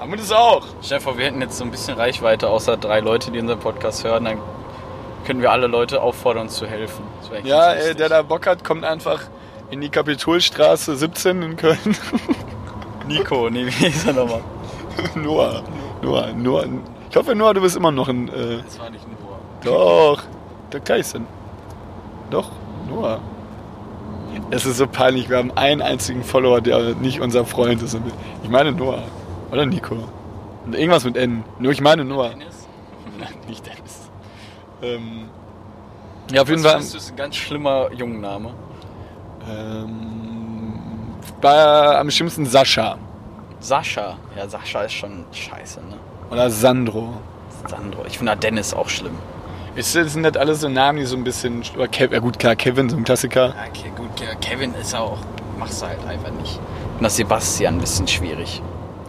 Speaker 4: haben wir das auch.
Speaker 3: Stell dir vor, wir hätten jetzt so ein bisschen Reichweite, außer drei Leute, die unseren Podcast hören, dann können wir alle Leute auffordern, uns zu helfen.
Speaker 4: Ja, ey, der da Bock hat, kommt einfach in die Kapitolstraße 17 in Köln.
Speaker 3: Nico, nee, wie hieß er nochmal?
Speaker 4: Noah. Noah, Noah. Ich hoffe, Noah, du bist immer noch ein. Äh,
Speaker 3: Das war nicht Noah.
Speaker 4: doch, der Kaisen. Doch, Noah. Es ist so peinlich, wir haben einen einzigen Follower, der nicht unser Freund ist. Ich meine Noah. Oder Nico. Irgendwas mit N. Nur ich meine Noah.
Speaker 3: Dennis?
Speaker 4: Nein, nicht Dennis. Ähm, ja, auf jeden Fall.
Speaker 3: du, ist ein ganz schlimmer Jungenname.
Speaker 4: Ähm, bei, am schlimmsten Sascha.
Speaker 3: Sascha. Ja, Sascha ist schon scheiße, ne?
Speaker 4: Oder Sandro.
Speaker 3: Sandro. Ich finde Dennis auch schlimm.
Speaker 4: Ist, sind das alles so Namen, die so ein bisschen. Oder Kev, ja, gut, klar, Kevin, so ein Klassiker.
Speaker 3: Ja, okay, gut. Ke- Kevin ist auch. Machst du halt einfach nicht. Und das Sebastian ein bisschen schwierig.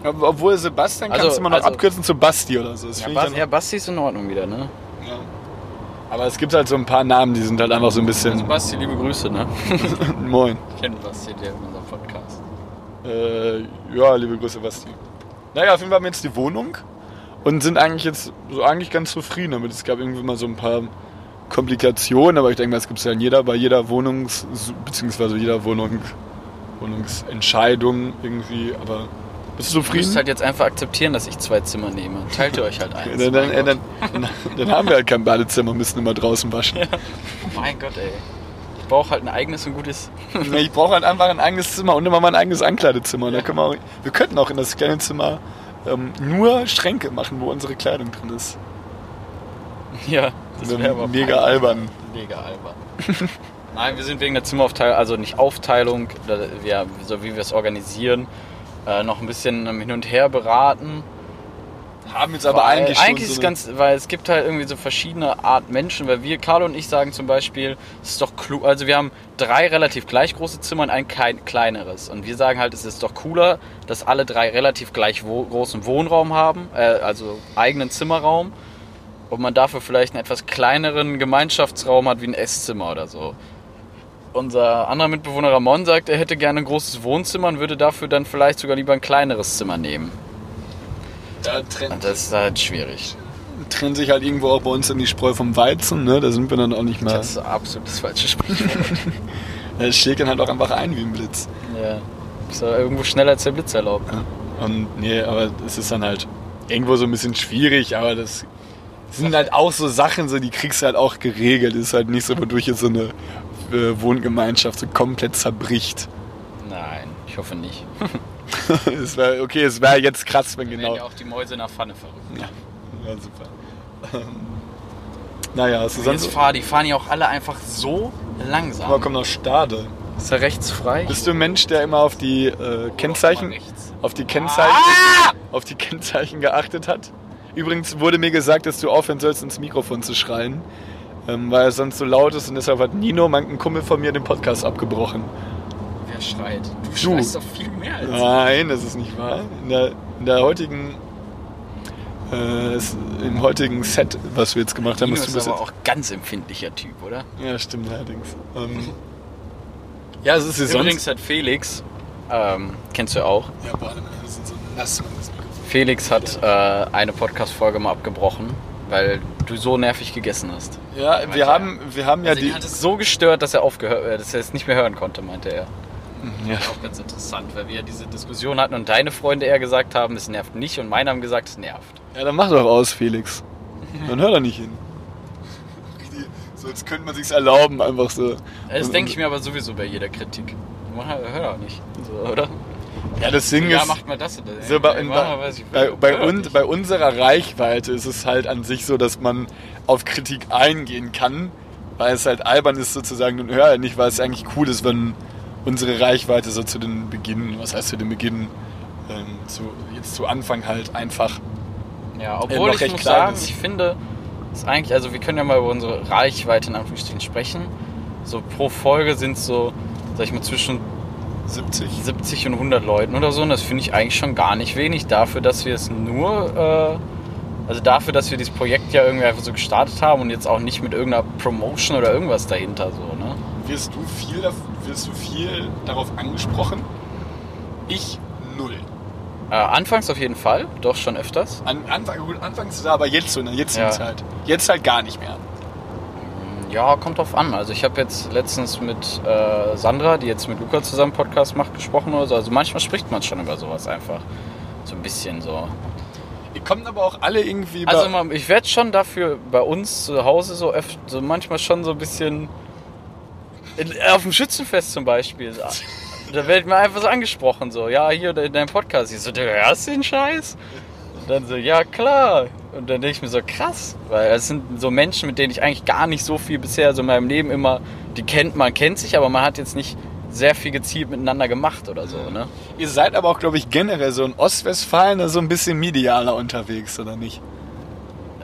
Speaker 4: Ob- Obwohl Sebastian
Speaker 3: Also-
Speaker 4: kannst du immer noch
Speaker 3: also-
Speaker 4: abkürzen zu Basti oder so. Das
Speaker 3: Ja, Bas ja, Basti ist in Ordnung wieder, ne?
Speaker 4: ja. Aber es gibt halt so ein paar Namen, die sind halt einfach so ein bisschen.
Speaker 3: Also Basti, liebe Grüße, ne?
Speaker 4: Moin.
Speaker 3: Ich kenne Basti, der in unserem Podcast.
Speaker 4: Äh, ja, liebe Grüße, Basti. Naja, auf jeden Fall haben wir jetzt die Wohnung und sind eigentlich jetzt so eigentlich ganz zufrieden damit. Es gab irgendwie mal so ein paar Komplikationen, aber ich denke mal, es gibt es ja in jeder, bei jeder Wohnungs- beziehungsweise jeder Wohnung, Wohnungsentscheidung irgendwie, aber bist du
Speaker 3: Du musst
Speaker 4: zufrieden?
Speaker 3: halt jetzt einfach akzeptieren, dass ich zwei Zimmer nehme. Teilt ihr euch halt eins.
Speaker 4: dann, dann,
Speaker 3: mein,
Speaker 4: dann, dann, haben wir halt kein Badezimmer, müssen immer draußen waschen.
Speaker 3: mein Gott, ey. Ich brauche halt ein eigenes und gutes.
Speaker 4: Ich brauche halt einfach ein eigenes Zimmer und immer mal ein eigenes Ankleidezimmer. Da können wir, auch, wir könnten auch in das kleine Zimmer ähm, nur Schränke machen, wo unsere Kleidung drin ist.
Speaker 3: Ja,
Speaker 4: Das
Speaker 3: wär
Speaker 4: wäre
Speaker 3: aber
Speaker 4: mega albern.
Speaker 3: Mega albern. Nein, wir sind wegen der Zimmeraufteilung, also nicht Aufteilung, ja, so wie wir es organisieren, äh, noch ein bisschen hin und her beraten.
Speaker 4: Haben jetzt aber eigentlich
Speaker 3: eigentlich
Speaker 4: so
Speaker 3: ist ganz, weil es gibt halt irgendwie so verschiedene Art Menschen, weil wir, Carlo und ich sagen zum Beispiel, es ist doch klug, also wir haben drei relativ gleich große Zimmer und ein kleineres. Und wir sagen halt, es ist doch cooler, dass alle drei relativ gleich wo, großen Wohnraum haben, äh, also eigenen Zimmerraum. Und man dafür vielleicht einen etwas kleineren Gemeinschaftsraum hat, wie ein Esszimmer oder so. Unser anderer Mitbewohner Ramon sagt, er hätte gerne ein großes Wohnzimmer und würde dafür dann vielleicht sogar lieber ein kleineres Zimmer nehmen.
Speaker 4: Da trennt,
Speaker 3: Und das ist halt schwierig.
Speaker 4: trennt sich halt irgendwo auch bei uns dann die Spreu vom Weizen, ne? Da sind wir dann auch nicht mehr.
Speaker 3: Das ist absolut das falsche Sprichwort.
Speaker 4: Es schlägt dann halt auch einfach ein wie ein Blitz.
Speaker 3: ja. Ist ja irgendwo schneller als der Blitz erlaubt.
Speaker 4: Und nee, aber es ist dann halt irgendwo so ein bisschen schwierig, aber das sind halt auch so Sachen, so die kriegst du halt auch geregelt. ist halt nicht so, wodurch jetzt so eine äh, Wohngemeinschaft so komplett zerbricht.
Speaker 3: Nein, ich hoffe nicht.
Speaker 4: es wär, okay, es wäre jetzt krass, wenn
Speaker 3: Genau.
Speaker 4: genau.
Speaker 3: Ja auch die Mäuse in der Pfanne verrückt.
Speaker 4: Ja, ja super. Ähm, naja, hast du
Speaker 3: Und
Speaker 4: sonst.
Speaker 3: Jetzt fahren, die fahren ja auch alle einfach so langsam.
Speaker 4: Aber komm noch Stade.
Speaker 3: Ist er rechts frei?
Speaker 4: Bist du ein Mensch, der immer auf die äh, Kennzeichen, auf die Kennzeichen, auf die Kennzeichen geachtet hat? Übrigens wurde mir gesagt, dass du aufhören sollst, ins Mikrofon zu schreien, ähm, weil es sonst so laut ist und deshalb hat Nino, mein Kumpel von mir, den Podcast abgebrochen.
Speaker 3: Wer schreit? Du,
Speaker 4: Du.
Speaker 3: schreist doch viel mehr als
Speaker 4: Nein, das ist nicht wahr. In der, in der heutigen, äh, im heutigen Set, was wir jetzt gemacht haben,
Speaker 3: Nino
Speaker 4: musst du
Speaker 3: ist
Speaker 4: bis
Speaker 3: aber auch ganz empfindlicher Typ, oder?
Speaker 4: Ja, stimmt allerdings. Ähm, ja, es ist hier
Speaker 3: Übrigens hat Felix, ähm, kennst du auch,
Speaker 4: Ja, boah, sind so nass.
Speaker 3: Felix hat äh, eine Podcast-Folge mal abgebrochen, weil du so nervig gegessen hast.
Speaker 4: Ja,
Speaker 3: Meinte
Speaker 4: wir
Speaker 3: er.
Speaker 4: haben, wir haben ja
Speaker 3: also
Speaker 4: die.
Speaker 3: hat es so gestört, dass er aufgehört, äh, dass er es nicht mehr hören konnte, meinte er.
Speaker 4: Ja.
Speaker 3: Auch ganz interessant, weil wir diese Diskussion hatten und deine Freunde eher gesagt haben, es nervt nicht und meine haben gesagt, es nervt.
Speaker 4: ja, dann mach doch aus, Felix. Dann hör da nicht hin. So als könnte man sich's erlauben, einfach so.
Speaker 3: Das denke ich mir aber sowieso bei jeder Kritik. Mach, hör doch nicht, so, oder?
Speaker 4: Ja, das Ding ist.
Speaker 3: macht mal das oder
Speaker 4: So bei,
Speaker 3: ich
Speaker 4: bei, bei, uns,
Speaker 3: nicht.
Speaker 4: bei unserer Reichweite ist es halt an sich so, dass man auf Kritik eingehen kann, weil es halt albern ist sozusagen und hör nicht, weil es eigentlich cool ist, wenn unsere Reichweite so zu den Beginn, was heißt zu den Beginn, ähm, zu, jetzt zu Anfang halt einfach.
Speaker 3: Ja,
Speaker 4: noch
Speaker 3: obwohl ich
Speaker 4: recht
Speaker 3: muss sagen,
Speaker 4: ist.
Speaker 3: ich finde, ist eigentlich, also wir können ja mal über unsere Reichweite in Anführungsstrichen sprechen. So pro Folge sind es so, sag ich mal, zwischen
Speaker 4: 70.
Speaker 3: 70 und 100 Leuten oder so. Und das finde ich eigentlich schon gar nicht wenig dafür, dass wir es nur, äh, also dafür, dass wir dieses Projekt ja irgendwie einfach so gestartet haben und jetzt auch nicht mit irgendeiner Promotion oder irgendwas dahinter so, ne?
Speaker 4: Wirst du viel, wirst du viel darauf angesprochen? Ich null.
Speaker 3: Äh, anfangs auf jeden Fall, doch schon öfters.
Speaker 4: An, Anfang, gut, anfangs aber jetzt so in der jetzigen
Speaker 3: Ja.
Speaker 4: Zeit. Jetzt halt gar nicht mehr.
Speaker 3: Ja, kommt drauf an. Also ich habe jetzt letztens mit äh, Sandra, die jetzt mit Luca zusammen Podcast macht, gesprochen oder so. Also manchmal spricht man schon über sowas einfach. So ein bisschen so.
Speaker 4: Ihr kommt aber auch alle irgendwie
Speaker 3: Also
Speaker 4: bei-
Speaker 3: man- ich werde schon dafür bei uns zu Hause so öfter, so manchmal schon so ein bisschen in, auf dem Schützenfest zum Beispiel. Da wird mir einfach so angesprochen, so, ja, hier in deinem Podcast. Ich so, du hörst den Scheiß? Und dann so, ja klar. Und dann denke ich mir so, krass. Weil es sind so Menschen, mit denen ich eigentlich gar nicht so viel bisher so in meinem Leben immer, die kennt, man kennt sich, aber man hat jetzt nicht sehr viel gezielt miteinander gemacht oder so, ne?
Speaker 4: Ihr seid aber auch, glaube ich, generell so in Ostwestfalen so ein bisschen medialer unterwegs, oder nicht?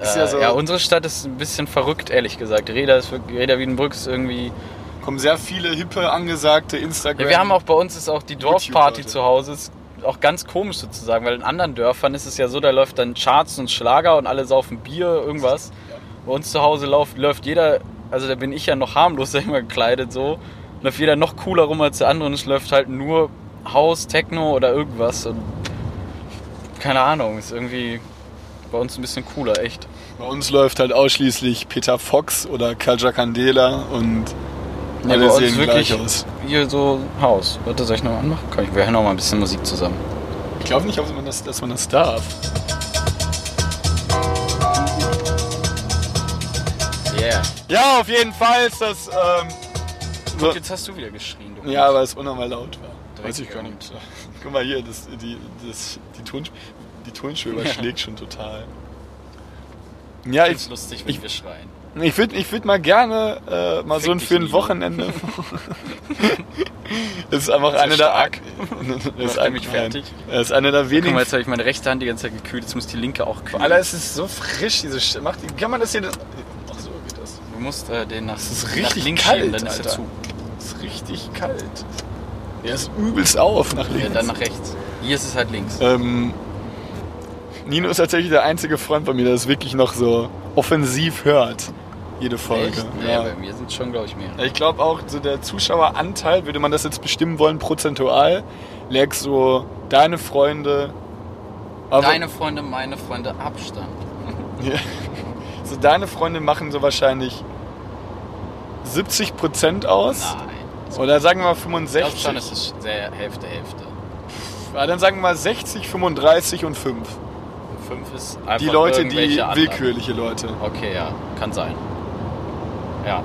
Speaker 4: Ist ja
Speaker 3: Äh,
Speaker 4: so-
Speaker 3: ja, unsere Stadt ist ein bisschen verrückt, ehrlich gesagt. Reda, ist, Reda Wiedenbrück ist irgendwie
Speaker 4: Kommen sehr viele hippe, angesagte Instagram.
Speaker 3: Ja, wir haben auch bei uns ist auch die Dorfparty zu Hause. Ist auch ganz komisch sozusagen, weil in anderen Dörfern ist es ja so, da läuft dann Charts und Schlager und alle saufen Bier, irgendwas. Bei uns zu Hause läuft, läuft jeder, also da bin ich ja noch harmlos mal, gekleidet so, läuft jeder noch cooler rum als der andere und es läuft halt nur Haus, Techno oder irgendwas und keine Ahnung, ist irgendwie bei uns ein bisschen cooler, echt.
Speaker 4: Bei uns läuft halt ausschließlich Peter Fox oder Kaja Candela und
Speaker 3: Nee,
Speaker 4: alle
Speaker 3: bei uns
Speaker 4: sehen
Speaker 3: wirklich hier so Haus. Warte, soll ich noch mal anmachen? Komm, wir hören noch mal ein bisschen Musik zusammen.
Speaker 4: Ich glaube nicht, dass man, das, dass man das darf.
Speaker 3: Yeah.
Speaker 4: Ja, auf jeden Fall ist das. Ähm, so,
Speaker 3: Und jetzt hast du wieder geschrien, du.
Speaker 4: ja, weil es unnormal laut war. Weiß ich gar nicht. Guck mal hier, das, die, das, die, Ton, die Tonspur
Speaker 3: Ja.
Speaker 4: überschlägt schon total. Ja,
Speaker 3: Ich lustig, wenn
Speaker 4: ich-
Speaker 3: wir schreien.
Speaker 4: Ich würde ich würd mal gerne äh, mal
Speaker 3: Fick
Speaker 4: so ein für ein. Wochenende. das ist einfach
Speaker 3: Sehr
Speaker 4: eine der.
Speaker 3: stark.
Speaker 4: Das ist,
Speaker 3: mich fertig?
Speaker 4: das ist eine der
Speaker 3: Guck
Speaker 4: wenigen.
Speaker 3: mal, jetzt habe ich meine rechte Hand die ganze Zeit gekühlt, jetzt muss die linke auch kühlen.
Speaker 4: Alter, es ist so frisch, diese St Macht, Kann man das hier. Ach so geht das.
Speaker 3: Du musst äh, den nach,
Speaker 4: Es ist
Speaker 3: nach
Speaker 4: richtig
Speaker 3: links
Speaker 4: kalt,
Speaker 3: schieben, dann ist er
Speaker 4: Alter.
Speaker 3: zu.
Speaker 4: Es ist richtig kalt. Er ist übelst auf nach links.
Speaker 3: Ja, dann nach rechts. Hier ist es halt links.
Speaker 4: Ähm, Nino ist tatsächlich der einzige Freund von mir, der es wirklich noch so offensiv hört. Jede Folge.
Speaker 3: Echt? Ja, bei mir sind schon, glaube ich, mehr.
Speaker 4: Ich glaube auch, so der Zuschaueranteil, würde man das jetzt bestimmen wollen, prozentual, lägt so deine Freunde Aber
Speaker 3: Deine Freunde, meine Freunde, Abstand.
Speaker 4: Ja. So deine Freunde machen so wahrscheinlich 70% aus.
Speaker 3: Nein.
Speaker 4: Oder sagen wir mal
Speaker 3: Ich glaube
Speaker 4: 65.
Speaker 3: schon, es ist sehr Hälfte, Hälfte.
Speaker 4: Ja, dann sagen wir mal 60, 35 und 5.
Speaker 3: Fünf ist einfach
Speaker 4: Die Leute, die willkürliche Leute.
Speaker 3: Okay, ja, kann sein. Ja.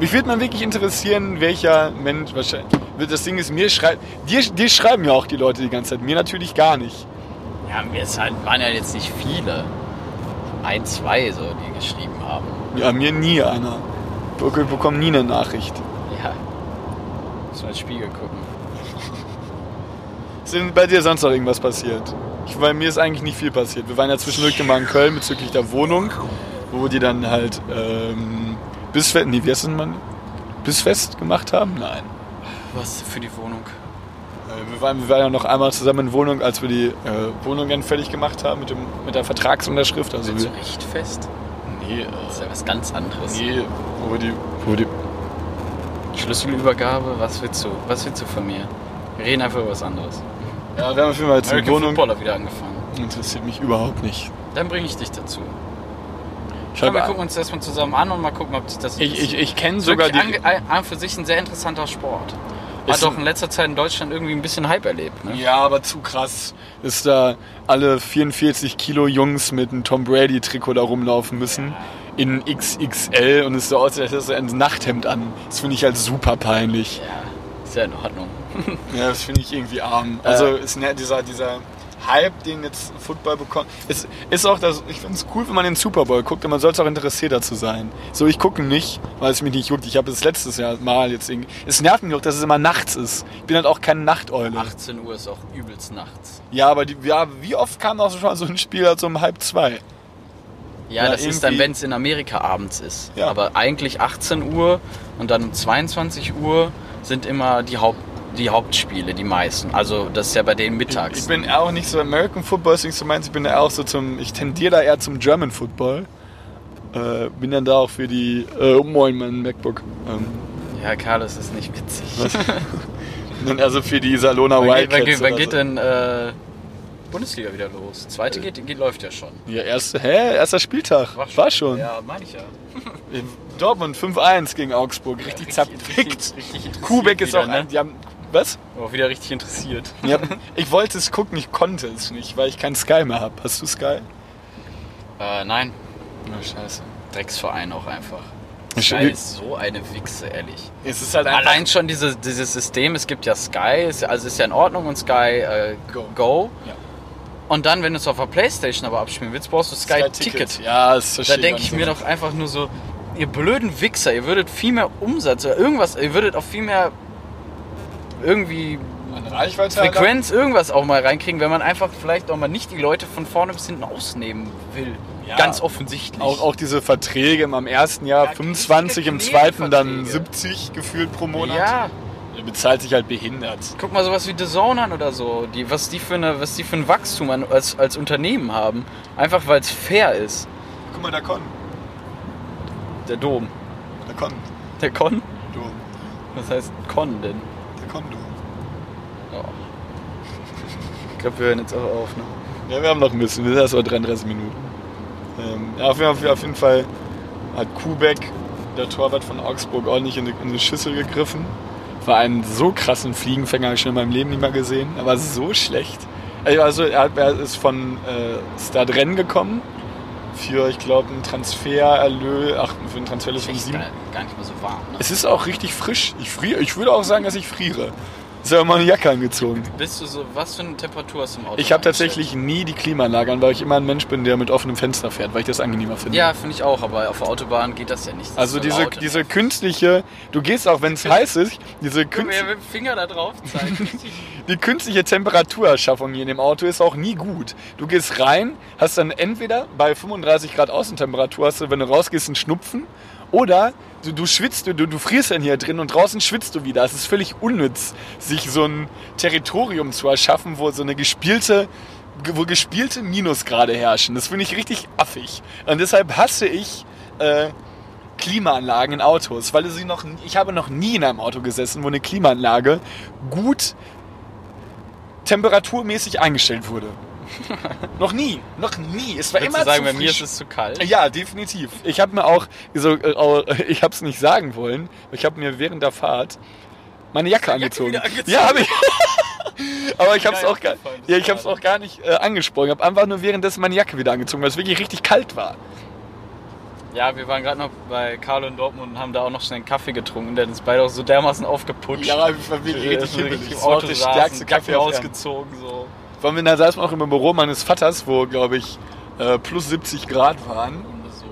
Speaker 4: Mich würde mal wirklich interessieren, welcher Mensch wahrscheinlich. Das Ding ist, mir schreibt. Dir, dir schreiben ja auch die Leute die ganze Zeit. Mir natürlich gar nicht.
Speaker 3: Ja, mir halt, waren ja jetzt nicht viele. Ein, zwei so, die geschrieben haben.
Speaker 4: Ja, mir nie einer. Ich bekomme nie eine Nachricht.
Speaker 3: Ja. Muss mal ins Spiegel gucken.
Speaker 4: Ist denn bei dir sonst noch irgendwas passiert? Ich, bei mir ist eigentlich nicht viel passiert. Wir waren ja zwischendurch mal in Köln bezüglich der Wohnung, wo die dann halt ähm, Bissfest, nee, wie heißt das man? Bissfest gemacht haben? Nein.
Speaker 3: Was für die Wohnung?
Speaker 4: Äh, Wir waren, wir waren ja noch einmal zusammen in Wohnung, als wir die äh, Wohnung dann fertig gemacht haben mit, dem, mit der Vertragsunterschrift. Also wir,
Speaker 3: recht fest?
Speaker 4: nee, äh,
Speaker 3: Das ist ja was ganz anderes.
Speaker 4: nee, wo die, wo die,
Speaker 3: Schlüsselübergabe, was willst du? Was willst du von mir? Wir reden einfach über was anderes.
Speaker 4: ja, wir haben auf jeden Fall jetzt
Speaker 3: American
Speaker 4: Wohnung.
Speaker 3: Footballer wieder angefangen.
Speaker 4: Interessiert mich überhaupt nicht.
Speaker 3: Dann bringe ich dich dazu.
Speaker 4: Ich,
Speaker 3: Ja,
Speaker 4: habe-
Speaker 3: wir gucken uns das mal zusammen an und mal gucken, ob dich das
Speaker 4: ich, ich, ich kenne sogar die.
Speaker 3: an, an für sich ein sehr interessanter Sport. Hat doch in letzter Zeit in Deutschland irgendwie ein bisschen Hype erlebt. Ne?
Speaker 4: Ja, aber zu krass. Ist da alle 44 Kilo Jungs mit einem Tom Brady Trikot da rumlaufen müssen. In XXL und es so aussieht, als hätte er ein Nachthemd an. Das finde ich halt super peinlich.
Speaker 3: Ja, ist ja in Ordnung.
Speaker 4: Ja, das finde ich irgendwie arm. Also ist ne, dieser, dieser Hype, den jetzt Football bekommt. Es ist auch das, ich finde es cool, wenn man den Super Bowl guckt und man sollte auch interessiert dazu sein. So, ich gucke nicht, weil es mich nicht juckt. Ich habe es letztes Jahr mal jetzt irgendwie. Es nervt mich auch, dass es immer nachts ist. Ich bin halt auch keine Nachteule.
Speaker 3: 18 Uhr ist auch übelst nachts.
Speaker 4: Ja, aber die, ja, wie oft kam auch schon mal so ein Spiel halt so um halb zwei?
Speaker 3: Ja,
Speaker 4: Ja,
Speaker 3: das ist dann, wenn es in Amerika abends ist.
Speaker 4: Ja.
Speaker 3: Aber eigentlich 18 Uhr und dann um 22 Uhr sind immer die, Haupt, die Hauptspiele, die meisten. Also das ist ja bei denen mittags.
Speaker 4: Ich bin auch nicht so American Football, ist nicht so meins. Ich bin da auch so zum, ich tendiere da eher zum German Football. Äh, bin dann da auch für die, äh, moin, mein MacBook. Ähm,
Speaker 3: ja, Karl, das ist nicht witzig.
Speaker 4: dann also für die Salona
Speaker 3: Wann, geht,
Speaker 4: Wildcats.
Speaker 3: wann, geht, wann geht
Speaker 4: so.
Speaker 3: denn äh, Bundesliga wieder los? Zweite geht, geht, läuft ja schon.
Speaker 4: Ja, erste, hä? Erster Spieltag. War schon.
Speaker 3: Ja, meine ich ja.
Speaker 4: In Dortmund 5-1 gegen Augsburg. Richtig
Speaker 3: richtig interessiert
Speaker 4: Kubek ist auch
Speaker 3: ne?
Speaker 4: ein, die haben, was?
Speaker 3: Auch wieder richtig interessiert.
Speaker 4: Ja, ich wollte es gucken, ich konnte es nicht, weil ich kein Sky mehr habe. Hast du Sky?
Speaker 3: Äh, nein,
Speaker 4: Na, scheiße.
Speaker 3: Drecksverein auch einfach. Sky ist so eine Wichse, ehrlich.
Speaker 4: Es ist halt einfach...
Speaker 3: Allein schon diese, dieses System, es gibt ja Sky, ist, also ist ja in Ordnung und Sky äh,
Speaker 4: Go.
Speaker 3: Go.
Speaker 4: Ja.
Speaker 3: Und dann, wenn du es auf der Playstation aber abspielen willst, brauchst du Sky, Ticket.
Speaker 4: Ja, das verstehe
Speaker 3: Da denke ich mir doch einfach nur so, ihr blöden Wichser, ihr würdet viel mehr Umsatz oder irgendwas, ihr würdet auch viel mehr irgendwie Frequenz, irgendwas auch mal reinkriegen, wenn man einfach vielleicht auch mal nicht die Leute von vorne bis hinten ausnehmen will.
Speaker 4: Ja.
Speaker 3: Ganz offensichtlich.
Speaker 4: Auch, auch diese Verträge im ersten Jahr
Speaker 3: Ja,
Speaker 4: 25, im zweiten dann
Speaker 3: Knebelverträge.
Speaker 4: 70 gefühlt pro Monat.
Speaker 3: ja,
Speaker 4: Der bezahlt sich halt behindert.
Speaker 3: guck mal sowas wie The Zone an oder so, die, was, die für eine, was die für ein Wachstum an, als, als Unternehmen haben. Einfach weil es fair ist.
Speaker 4: Guck mal, der Con.
Speaker 3: Der Dom.
Speaker 4: Der Con.
Speaker 3: Der Con?
Speaker 4: Dom.
Speaker 3: Was heißt Con denn?
Speaker 4: Der Condom.
Speaker 3: Ja. Ich glaube, wir hören jetzt auch auf, ne?
Speaker 4: Ja, wir haben noch ein bisschen. Wir sind erst mal 33 Minuten. Ähm, ja, auf, jeden Fall, auf jeden Fall hat Kubek, der Torwart von Augsburg, ordentlich in die, in die Schüssel gegriffen. War einen so krassen Fliegenfänger habe ich schon in meinem Leben nicht mehr gesehen. Er war so schlecht. Also er, er ist von äh, Stadren gekommen für, ich glaube, einen Transfererlös, ach, für einen Transfererlös von sieben.
Speaker 3: gar nicht mehr so warm. Ne?
Speaker 4: Es ist auch richtig frisch. Ich, friere, ich würde auch sagen, dass ich friere. Habe mal eine Jacke angezogen.
Speaker 3: Bist du so, was für eine Temperatur hast du im Auto?
Speaker 4: Ich habe tatsächlich nie die Klimaanlage an, weil ich immer ein Mensch bin, der mit offenem Fenster fährt, weil ich das angenehmer finde.
Speaker 3: Ja, finde ich auch, aber auf der Autobahn geht das ja nicht. Das
Speaker 4: Also diese,
Speaker 3: laut.
Speaker 4: diese künstliche, du gehst auch, wenn es heiß ist, diese
Speaker 3: Guck mal,
Speaker 4: künst,
Speaker 3: wer mit dem Finger da drauf zeigt.
Speaker 4: die künstliche Temperaturerschaffung hier in dem Auto ist auch nie gut. Du gehst rein, hast dann entweder bei 35 Grad Außentemperatur, hast du, wenn du rausgehst, einen Schnupfen, oder du, du schwitzt, du, du frierst dann hier drin und draußen schwitzt du wieder. Es ist völlig unnütz, sich so ein Territorium zu erschaffen, wo so eine gespielte wo gespielte Minusgrade herrschen. Das finde ich richtig affig. Und deshalb hasse ich äh, Klimaanlagen in Autos, weil sie noch, ich habe noch nie in einem Auto gesessen, wo eine Klimaanlage gut temperaturmäßig eingestellt wurde. noch nie, noch nie. Es war
Speaker 3: Würdest
Speaker 4: immer
Speaker 3: du sagen,
Speaker 4: zu
Speaker 3: bei mir
Speaker 4: frisch.
Speaker 3: ist es zu kalt?
Speaker 4: Ja, definitiv. Ich habe mir auch, so, äh, ich habe es nicht sagen wollen, ich habe mir während der Fahrt meine Jacke angezogen.
Speaker 3: wieder angezogen.
Speaker 4: Ja, habe ich. Aber ich habe es auch gar,
Speaker 3: das
Speaker 4: ja, ich
Speaker 3: gerade.
Speaker 4: auch gar nicht äh, angesprochen. Ich habe einfach nur währenddessen meine Jacke wieder angezogen, weil es wirklich richtig kalt war.
Speaker 3: Ja, wir waren gerade noch bei Carlo in Dortmund und haben da auch noch schnell einen Kaffee getrunken. Der hat uns beide auch so dermaßen aufgeputscht.
Speaker 4: ich war wirklich
Speaker 3: Wir
Speaker 4: richtig
Speaker 3: sind
Speaker 4: hibbelig.
Speaker 3: im
Speaker 4: Das
Speaker 3: Auto saßen,
Speaker 4: stärkste Kaffee Erden.
Speaker 3: ausgezogen. So.
Speaker 4: Vor allem, da saßen wir auch im Büro meines Vaters, wo, glaube ich, äh, plus 70 Grad waren.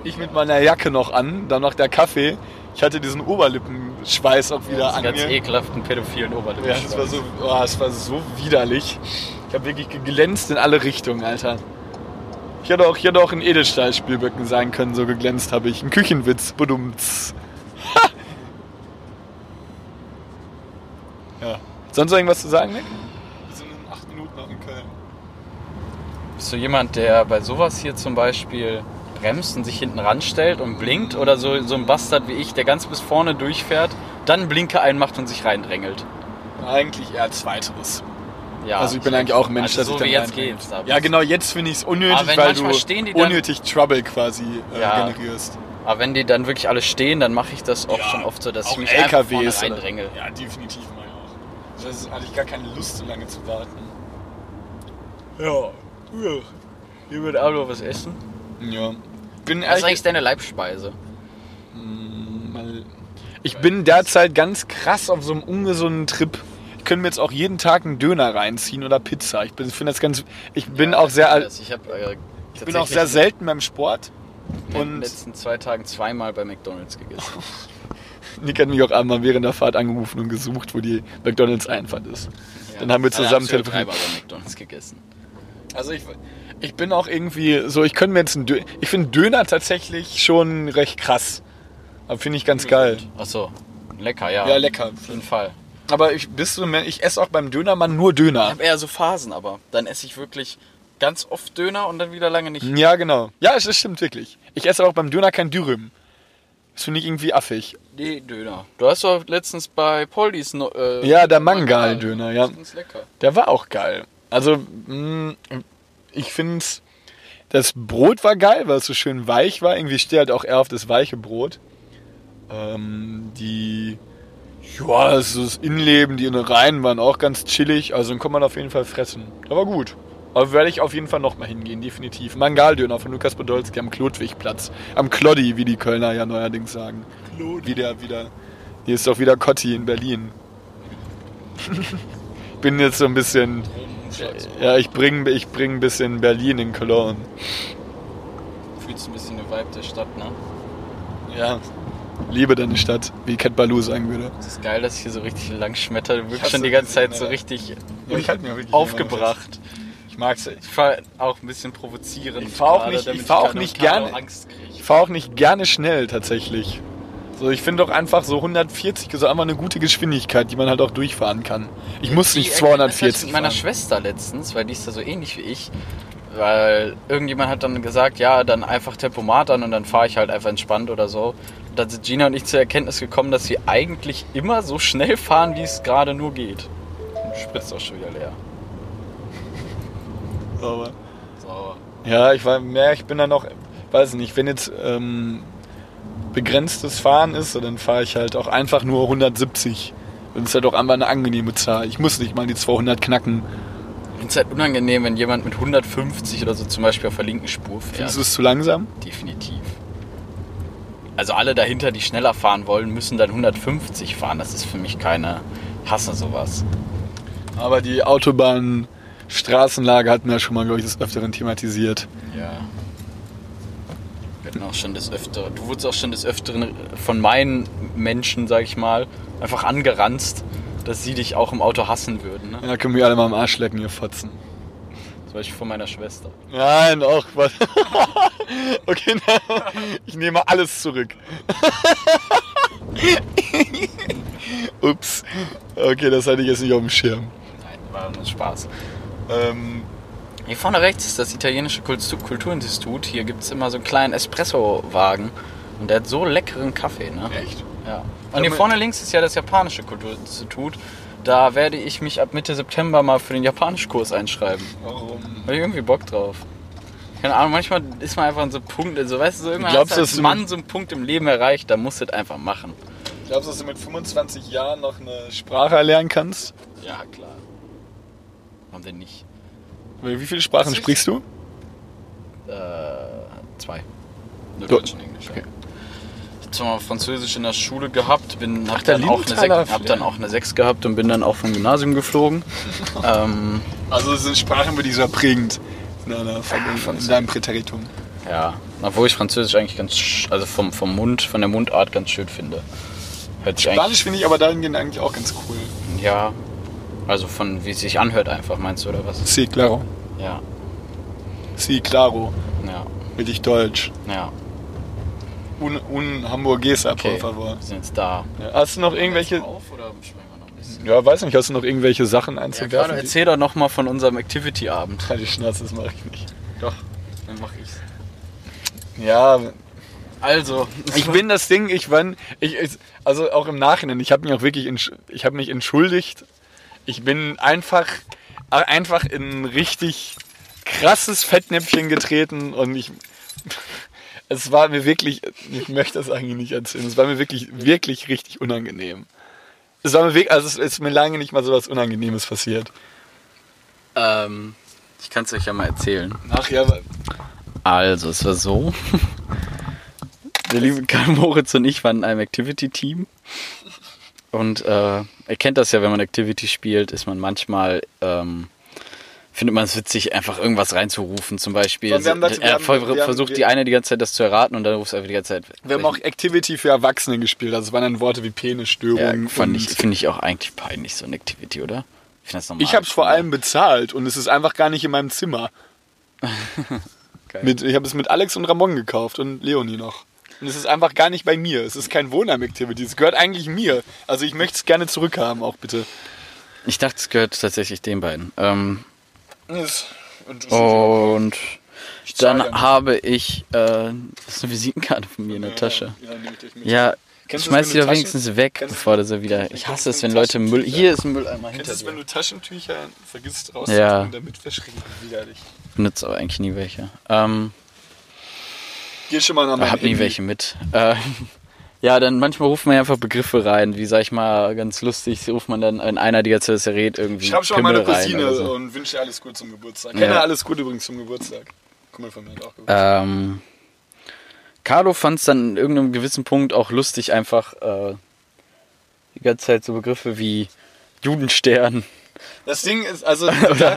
Speaker 4: Ich mit meiner Jacke noch an, dann noch der Kaffee. Ich hatte diesen Oberlippenschweiß auch wieder
Speaker 3: Diesen
Speaker 4: an
Speaker 3: ganz
Speaker 4: mir.
Speaker 3: ekelhaften pädophilen Oberlippen.
Speaker 4: Ja, das war so, oh, das war so widerlich. Ich habe wirklich geglänzt in alle Richtungen, Alter. Ich hätte auch, ich hätte auch ein Edelstahlspielböcken sein können, so geglänzt habe ich. Ein Küchenwitz. Ha! Ja. Sonst irgendwas zu sagen, Nick? Wir sind in acht Minuten noch in Köln.
Speaker 3: Bist du jemand, der bei sowas hier zum Beispiel bremst und sich hinten ranstellt und blinkt? Oder so, so ein Bastard wie ich, der ganz bis vorne durchfährt, dann Blinker einmacht und sich reindrängelt?
Speaker 4: Eigentlich eher zweiteres.
Speaker 3: Ja.
Speaker 4: also ich bin eigentlich auch ein Mensch,
Speaker 3: also
Speaker 4: der
Speaker 3: so
Speaker 4: sich dann
Speaker 3: wie jetzt geht's.
Speaker 4: Ja, genau, jetzt finde ich es unnötig, weil du
Speaker 3: dann-
Speaker 4: unnötig Trouble quasi äh,
Speaker 3: Ja.
Speaker 4: generierst.
Speaker 3: Aber wenn die dann wirklich alle stehen, dann mache ich das auch
Speaker 4: Ja,
Speaker 3: schon oft so, dass ich mich einfach vorne
Speaker 4: LKWs
Speaker 3: reindrängel.
Speaker 4: Ja, definitiv mal auch. Das hatte ich gar keine Lust, so lange zu warten.
Speaker 3: Ja. ja. Hier wird auch noch was essen.
Speaker 4: Ja. Bin
Speaker 3: Was ist eigentlich deine Leibspeise?
Speaker 4: mal, ich bin derzeit ganz krass auf so einem ungesunden Trip. Ich könnte mir jetzt auch jeden Tag einen Döner reinziehen oder Pizza. Ich bin- ich finde das ganz. Ich bin auch sehr. al-
Speaker 3: Ich habe äh,
Speaker 4: Ich bin auch sehr selten beim Sport.
Speaker 3: in den letzten zwei Tagen zweimal bei McDonalds gegessen.
Speaker 4: Nick hat mich auch einmal während der Fahrt angerufen und gesucht, wo die McDonalds Einfahrt ist. Dann haben wir zusammen
Speaker 3: ja
Speaker 4: telefoniert.
Speaker 3: dreimal bei McDonalds gegessen.
Speaker 4: Also ich, ich bin auch irgendwie so, ich könnte mir jetzt einen Döner, ich finde Döner tatsächlich schon recht krass. Aber finde ich ganz geil.
Speaker 3: Achso, lecker, ja.
Speaker 4: Ja, lecker.
Speaker 3: Auf jeden Fall.
Speaker 4: Aber ich, bist du, ich esse auch beim Dönermann nur
Speaker 3: Ich
Speaker 4: Döner.
Speaker 3: habe eher so Phasen, aber dann esse ich wirklich ganz oft Döner und dann wieder lange nicht.
Speaker 4: Ja, genau. Ja, es- das stimmt wirklich. Ich esse auch beim Döner kein Dürüm. Das finde ich irgendwie affig.
Speaker 3: Nee, Döner. Du hast doch letztens bei Poldis... Äh,
Speaker 4: Ja, der Mangal-Döner, ja. Der war auch geil. Also, mh, ich finde, das Brot war geil, weil es so schön weich war. Irgendwie steht halt auch eher auf das weiche Brot. Ähm, die, ja, also das Innenleben, die Innereien waren auch ganz chillig. Also, den kann man auf jeden Fall fressen. Der war gut. Aber werde ich auf jeden Fall nochmal hingehen, definitiv. Mangaldöner von Lukas Podolski am Klodwigplatz. Am Kloddi, wie die Kölner ja neuerdings sagen. Wieder, wieder. Hier ist doch wieder Kotti in Berlin. Bin jetzt so ein bisschen. Ja, ich bringe ich bring ein bisschen Berlin in Cologne.
Speaker 3: Fühlst ein bisschen den Vibe der Stadt, ne?
Speaker 4: Ja. Liebe deine Stadt, wie Cat Baloo sagen würde.
Speaker 3: Es ist geil, dass ich hier so richtig lang schmetter. Du wirkst schon die ganze Zeit so richtig
Speaker 4: ich halte mir wirklich
Speaker 3: aufgebracht.
Speaker 4: Ich mag's.
Speaker 3: Ich fahr auch ein bisschen provozierend.
Speaker 4: Ich fahr auch nicht- ich fahr auch nicht gerne. Ich fahre auch nicht gerne schnell tatsächlich. So, ich finde doch einfach so 140 ist einfach eine gute Geschwindigkeit, die man halt auch durchfahren kann. Ich muss
Speaker 3: Die
Speaker 4: nicht
Speaker 3: Erkenntnis hatte ich
Speaker 4: 240
Speaker 3: mit meiner. Schwester letztens, weil die ist da so ähnlich wie ich. Weil irgendjemand hat dann gesagt, ja, dann einfach Tempomat an und dann fahre ich halt einfach entspannt oder so. Und dann sind Gina und ich zur Erkenntnis gekommen, dass wir eigentlich immer so schnell fahren, wie es gerade nur geht. Und spritzt auch schon wieder leer.
Speaker 4: Aber
Speaker 3: Sauber.
Speaker 4: Ja, ich war mehr, ich bin dann noch, weiß nicht, wenn jetzt ähm, begrenztes Fahren ist, dann fahre ich halt auch einfach nur 170. Und es ist halt auch einfach eine angenehme Zahl. Ich muss nicht mal die 200 knacken.
Speaker 3: Ich finde es halt unangenehm, wenn jemand mit 150 oder so zum Beispiel auf der linken Spur fährt.
Speaker 4: Findest du es zu langsam?
Speaker 3: Definitiv. Also alle dahinter, die schneller fahren wollen, müssen dann 150 fahren. Das ist für mich keine... Ich hasse sowas.
Speaker 4: Aber die Autobahn, Straßenlage hatten wir ja schon mal, glaube ich, des Öfteren thematisiert.
Speaker 3: Ja. Hatten auch schon des Öfteren... Du wurdest auch schon des Öfteren von meinen Menschen, sag ich mal, einfach angeranzt, dass sie dich auch im Auto hassen würden. Ne?
Speaker 4: Ja, können wir alle mal am Arsch lecken, ihr Fotzen.
Speaker 3: Zum Beispiel von meiner Schwester.
Speaker 4: Nein, auch was. okay, na, ich nehme alles zurück. Ups. Okay, das hatte ich jetzt nicht auf dem Schirm.
Speaker 3: Nein, war nur Spaß.
Speaker 4: Ähm,
Speaker 3: Hier vorne rechts ist das italienische Kultu- Kulturinstitut. Hier gibt es immer so einen kleinen Espresso-Wagen. Und der hat so leckeren Kaffee, ne?
Speaker 4: echt?
Speaker 3: Ja. Und hier vorne links ist ja das japanische Kulturinstitut. Da werde ich mich ab Mitte September mal für den Japanischkurs einschreiben.
Speaker 4: Warum?
Speaker 3: Da hab ich irgendwie Bock drauf. Keine Ahnung, manchmal ist man einfach an so einem Punkt, also weißt du, so irgendwann
Speaker 4: Glaubst
Speaker 3: hast
Speaker 4: du,
Speaker 3: als
Speaker 4: du-
Speaker 3: Mann so einen Punkt im Leben erreicht, da musst du es einfach machen.
Speaker 4: Glaubst du, dass du mit 25 Jahren noch eine Sprache erlernen kannst?
Speaker 3: Ja, klar. Warum denn nicht?
Speaker 4: Wie viele Sprachen sprichst du?
Speaker 3: Äh, zwei. Nur
Speaker 4: Du-
Speaker 3: Deutsch und Englisch.
Speaker 4: okay.
Speaker 3: Ich hab zwar Französisch in der Schule gehabt, bin, hab,
Speaker 4: der
Speaker 3: dann auch eine Sek- hab dann auch eine 6 gehabt und bin dann auch vom Gymnasium geflogen. ähm,
Speaker 4: Also es sind Sprachen, die sehr prägend in, einer,
Speaker 3: von-
Speaker 4: in deinem Präteritum.
Speaker 3: ja, obwohl ich Französisch eigentlich ganz, also vom, vom Mund, von der Mundart ganz schön finde. Hört sich
Speaker 4: Spanisch finde ich aber dahingehend eigentlich auch ganz cool.
Speaker 3: ja, also von wie es sich anhört einfach, meinst du, oder was?
Speaker 4: Sí, claro.
Speaker 3: Ja,
Speaker 4: Sí, claro.
Speaker 3: ja,
Speaker 4: Richtig deutsch.
Speaker 3: ja,
Speaker 4: Un, un hamburguesa,
Speaker 3: okay.
Speaker 4: por favor.
Speaker 3: Wir sind jetzt da.
Speaker 4: Ja, hast du noch irgendwelche...
Speaker 3: Auf oder?
Speaker 4: Ja, weiß nicht, hast du noch irgendwelche Sachen
Speaker 3: Ja,
Speaker 4: einzuwerfen?
Speaker 3: gerade
Speaker 4: die-
Speaker 3: erzähl doch noch mal von unserem Activity-Abend.
Speaker 4: Die Schnauze, das mache ich nicht.
Speaker 3: Doch, dann mach ich's.
Speaker 4: Ja,
Speaker 3: Also,
Speaker 4: ich bin das Ding, ich war, ich, ich- also auch im Nachhinein, ich habe mich auch wirklich, ich habe mich entschuldigt. Ich bin einfach, einfach in ein richtig krasses Fettnäpfchen getreten und ich, es war mir wirklich, ich möchte das eigentlich nicht erzählen, es war mir wirklich, wirklich richtig unangenehm. Es war mir wirklich, also es ist mir lange nicht mal so was Unangenehmes passiert.
Speaker 3: ähm, ich kann es euch ja mal erzählen.
Speaker 4: Ach ja,
Speaker 3: Also, es war so. Der liebe Karl Moritz und ich waren in einem Activity-Team. Und äh, ihr kennt das ja, wenn man Activity spielt, ist man manchmal, ähm, findet man es witzig, einfach irgendwas reinzurufen. Zum Beispiel,
Speaker 4: haben dazu- wir
Speaker 3: er
Speaker 4: haben- haben-
Speaker 3: versucht
Speaker 4: wir-
Speaker 3: die eine die ganze Zeit das zu erraten und dann rufst du einfach die ganze Zeit.
Speaker 4: wir haben auch Activity für Erwachsene gespielt, also es waren dann Worte wie Penisstörung.
Speaker 3: ja,
Speaker 4: und-
Speaker 3: ich, finde ich auch eigentlich peinlich, so eine Activity, oder? Ich finde das normal.
Speaker 4: Ich habe es vor allem bezahlt und es ist einfach gar nicht in meinem Zimmer. Mit, ich habe es mit Alex und Ramon gekauft und Leonie noch. Und es ist einfach gar nicht bei mir. Es ist kein Wohnheim-Activity. Es gehört eigentlich mir. Also ich möchte es gerne zurückhaben, auch bitte.
Speaker 3: Ich dachte, es gehört tatsächlich den beiden. Ähm,
Speaker 4: interessiert
Speaker 3: Und
Speaker 4: zahl
Speaker 3: dann
Speaker 4: ja
Speaker 3: habe ich, äh, das ist eine Visitenkarte von mir in der
Speaker 4: Ja,
Speaker 3: Tasche.
Speaker 4: Ja.
Speaker 3: Ja,
Speaker 4: Kennst
Speaker 3: schmeiß die
Speaker 4: wenn
Speaker 3: doch wenigstens weg,
Speaker 4: Kennst
Speaker 3: bevor du sie wieder. Ich
Speaker 4: Kennst
Speaker 3: hasse es, wenn Leute Müll. Hier ist ein Mülleimer
Speaker 4: Kennst
Speaker 3: hinter
Speaker 4: du es, wenn du Taschentücher vergisst
Speaker 3: Ja.
Speaker 4: rauszutun, damit verschrieben widerlich.
Speaker 3: Benutze aber eigentlich nie welche. Ähm,
Speaker 4: Geh schon mal nach meinem
Speaker 3: hab nie welche mit. Äh, ja, dann manchmal ruft man ja einfach Begriffe rein, wie sag ich mal, ganz lustig, ruft man dann in einer, die jetzt das redet, irgendwie.
Speaker 4: Schreib schon mal
Speaker 3: rein
Speaker 4: Cousine
Speaker 3: so.
Speaker 4: und wünsche dir alles Gute zum Geburtstag.
Speaker 3: Ja.
Speaker 4: Kenne alles Gute übrigens zum Geburtstag. Kumpel von mir hat auch Geburtstag.
Speaker 3: Ähm, Carlo fand es dann in irgendeinem gewissen Punkt auch lustig, einfach äh, die ganze Zeit so Begriffe wie Judenstern.
Speaker 4: Das Ding ist, also, da,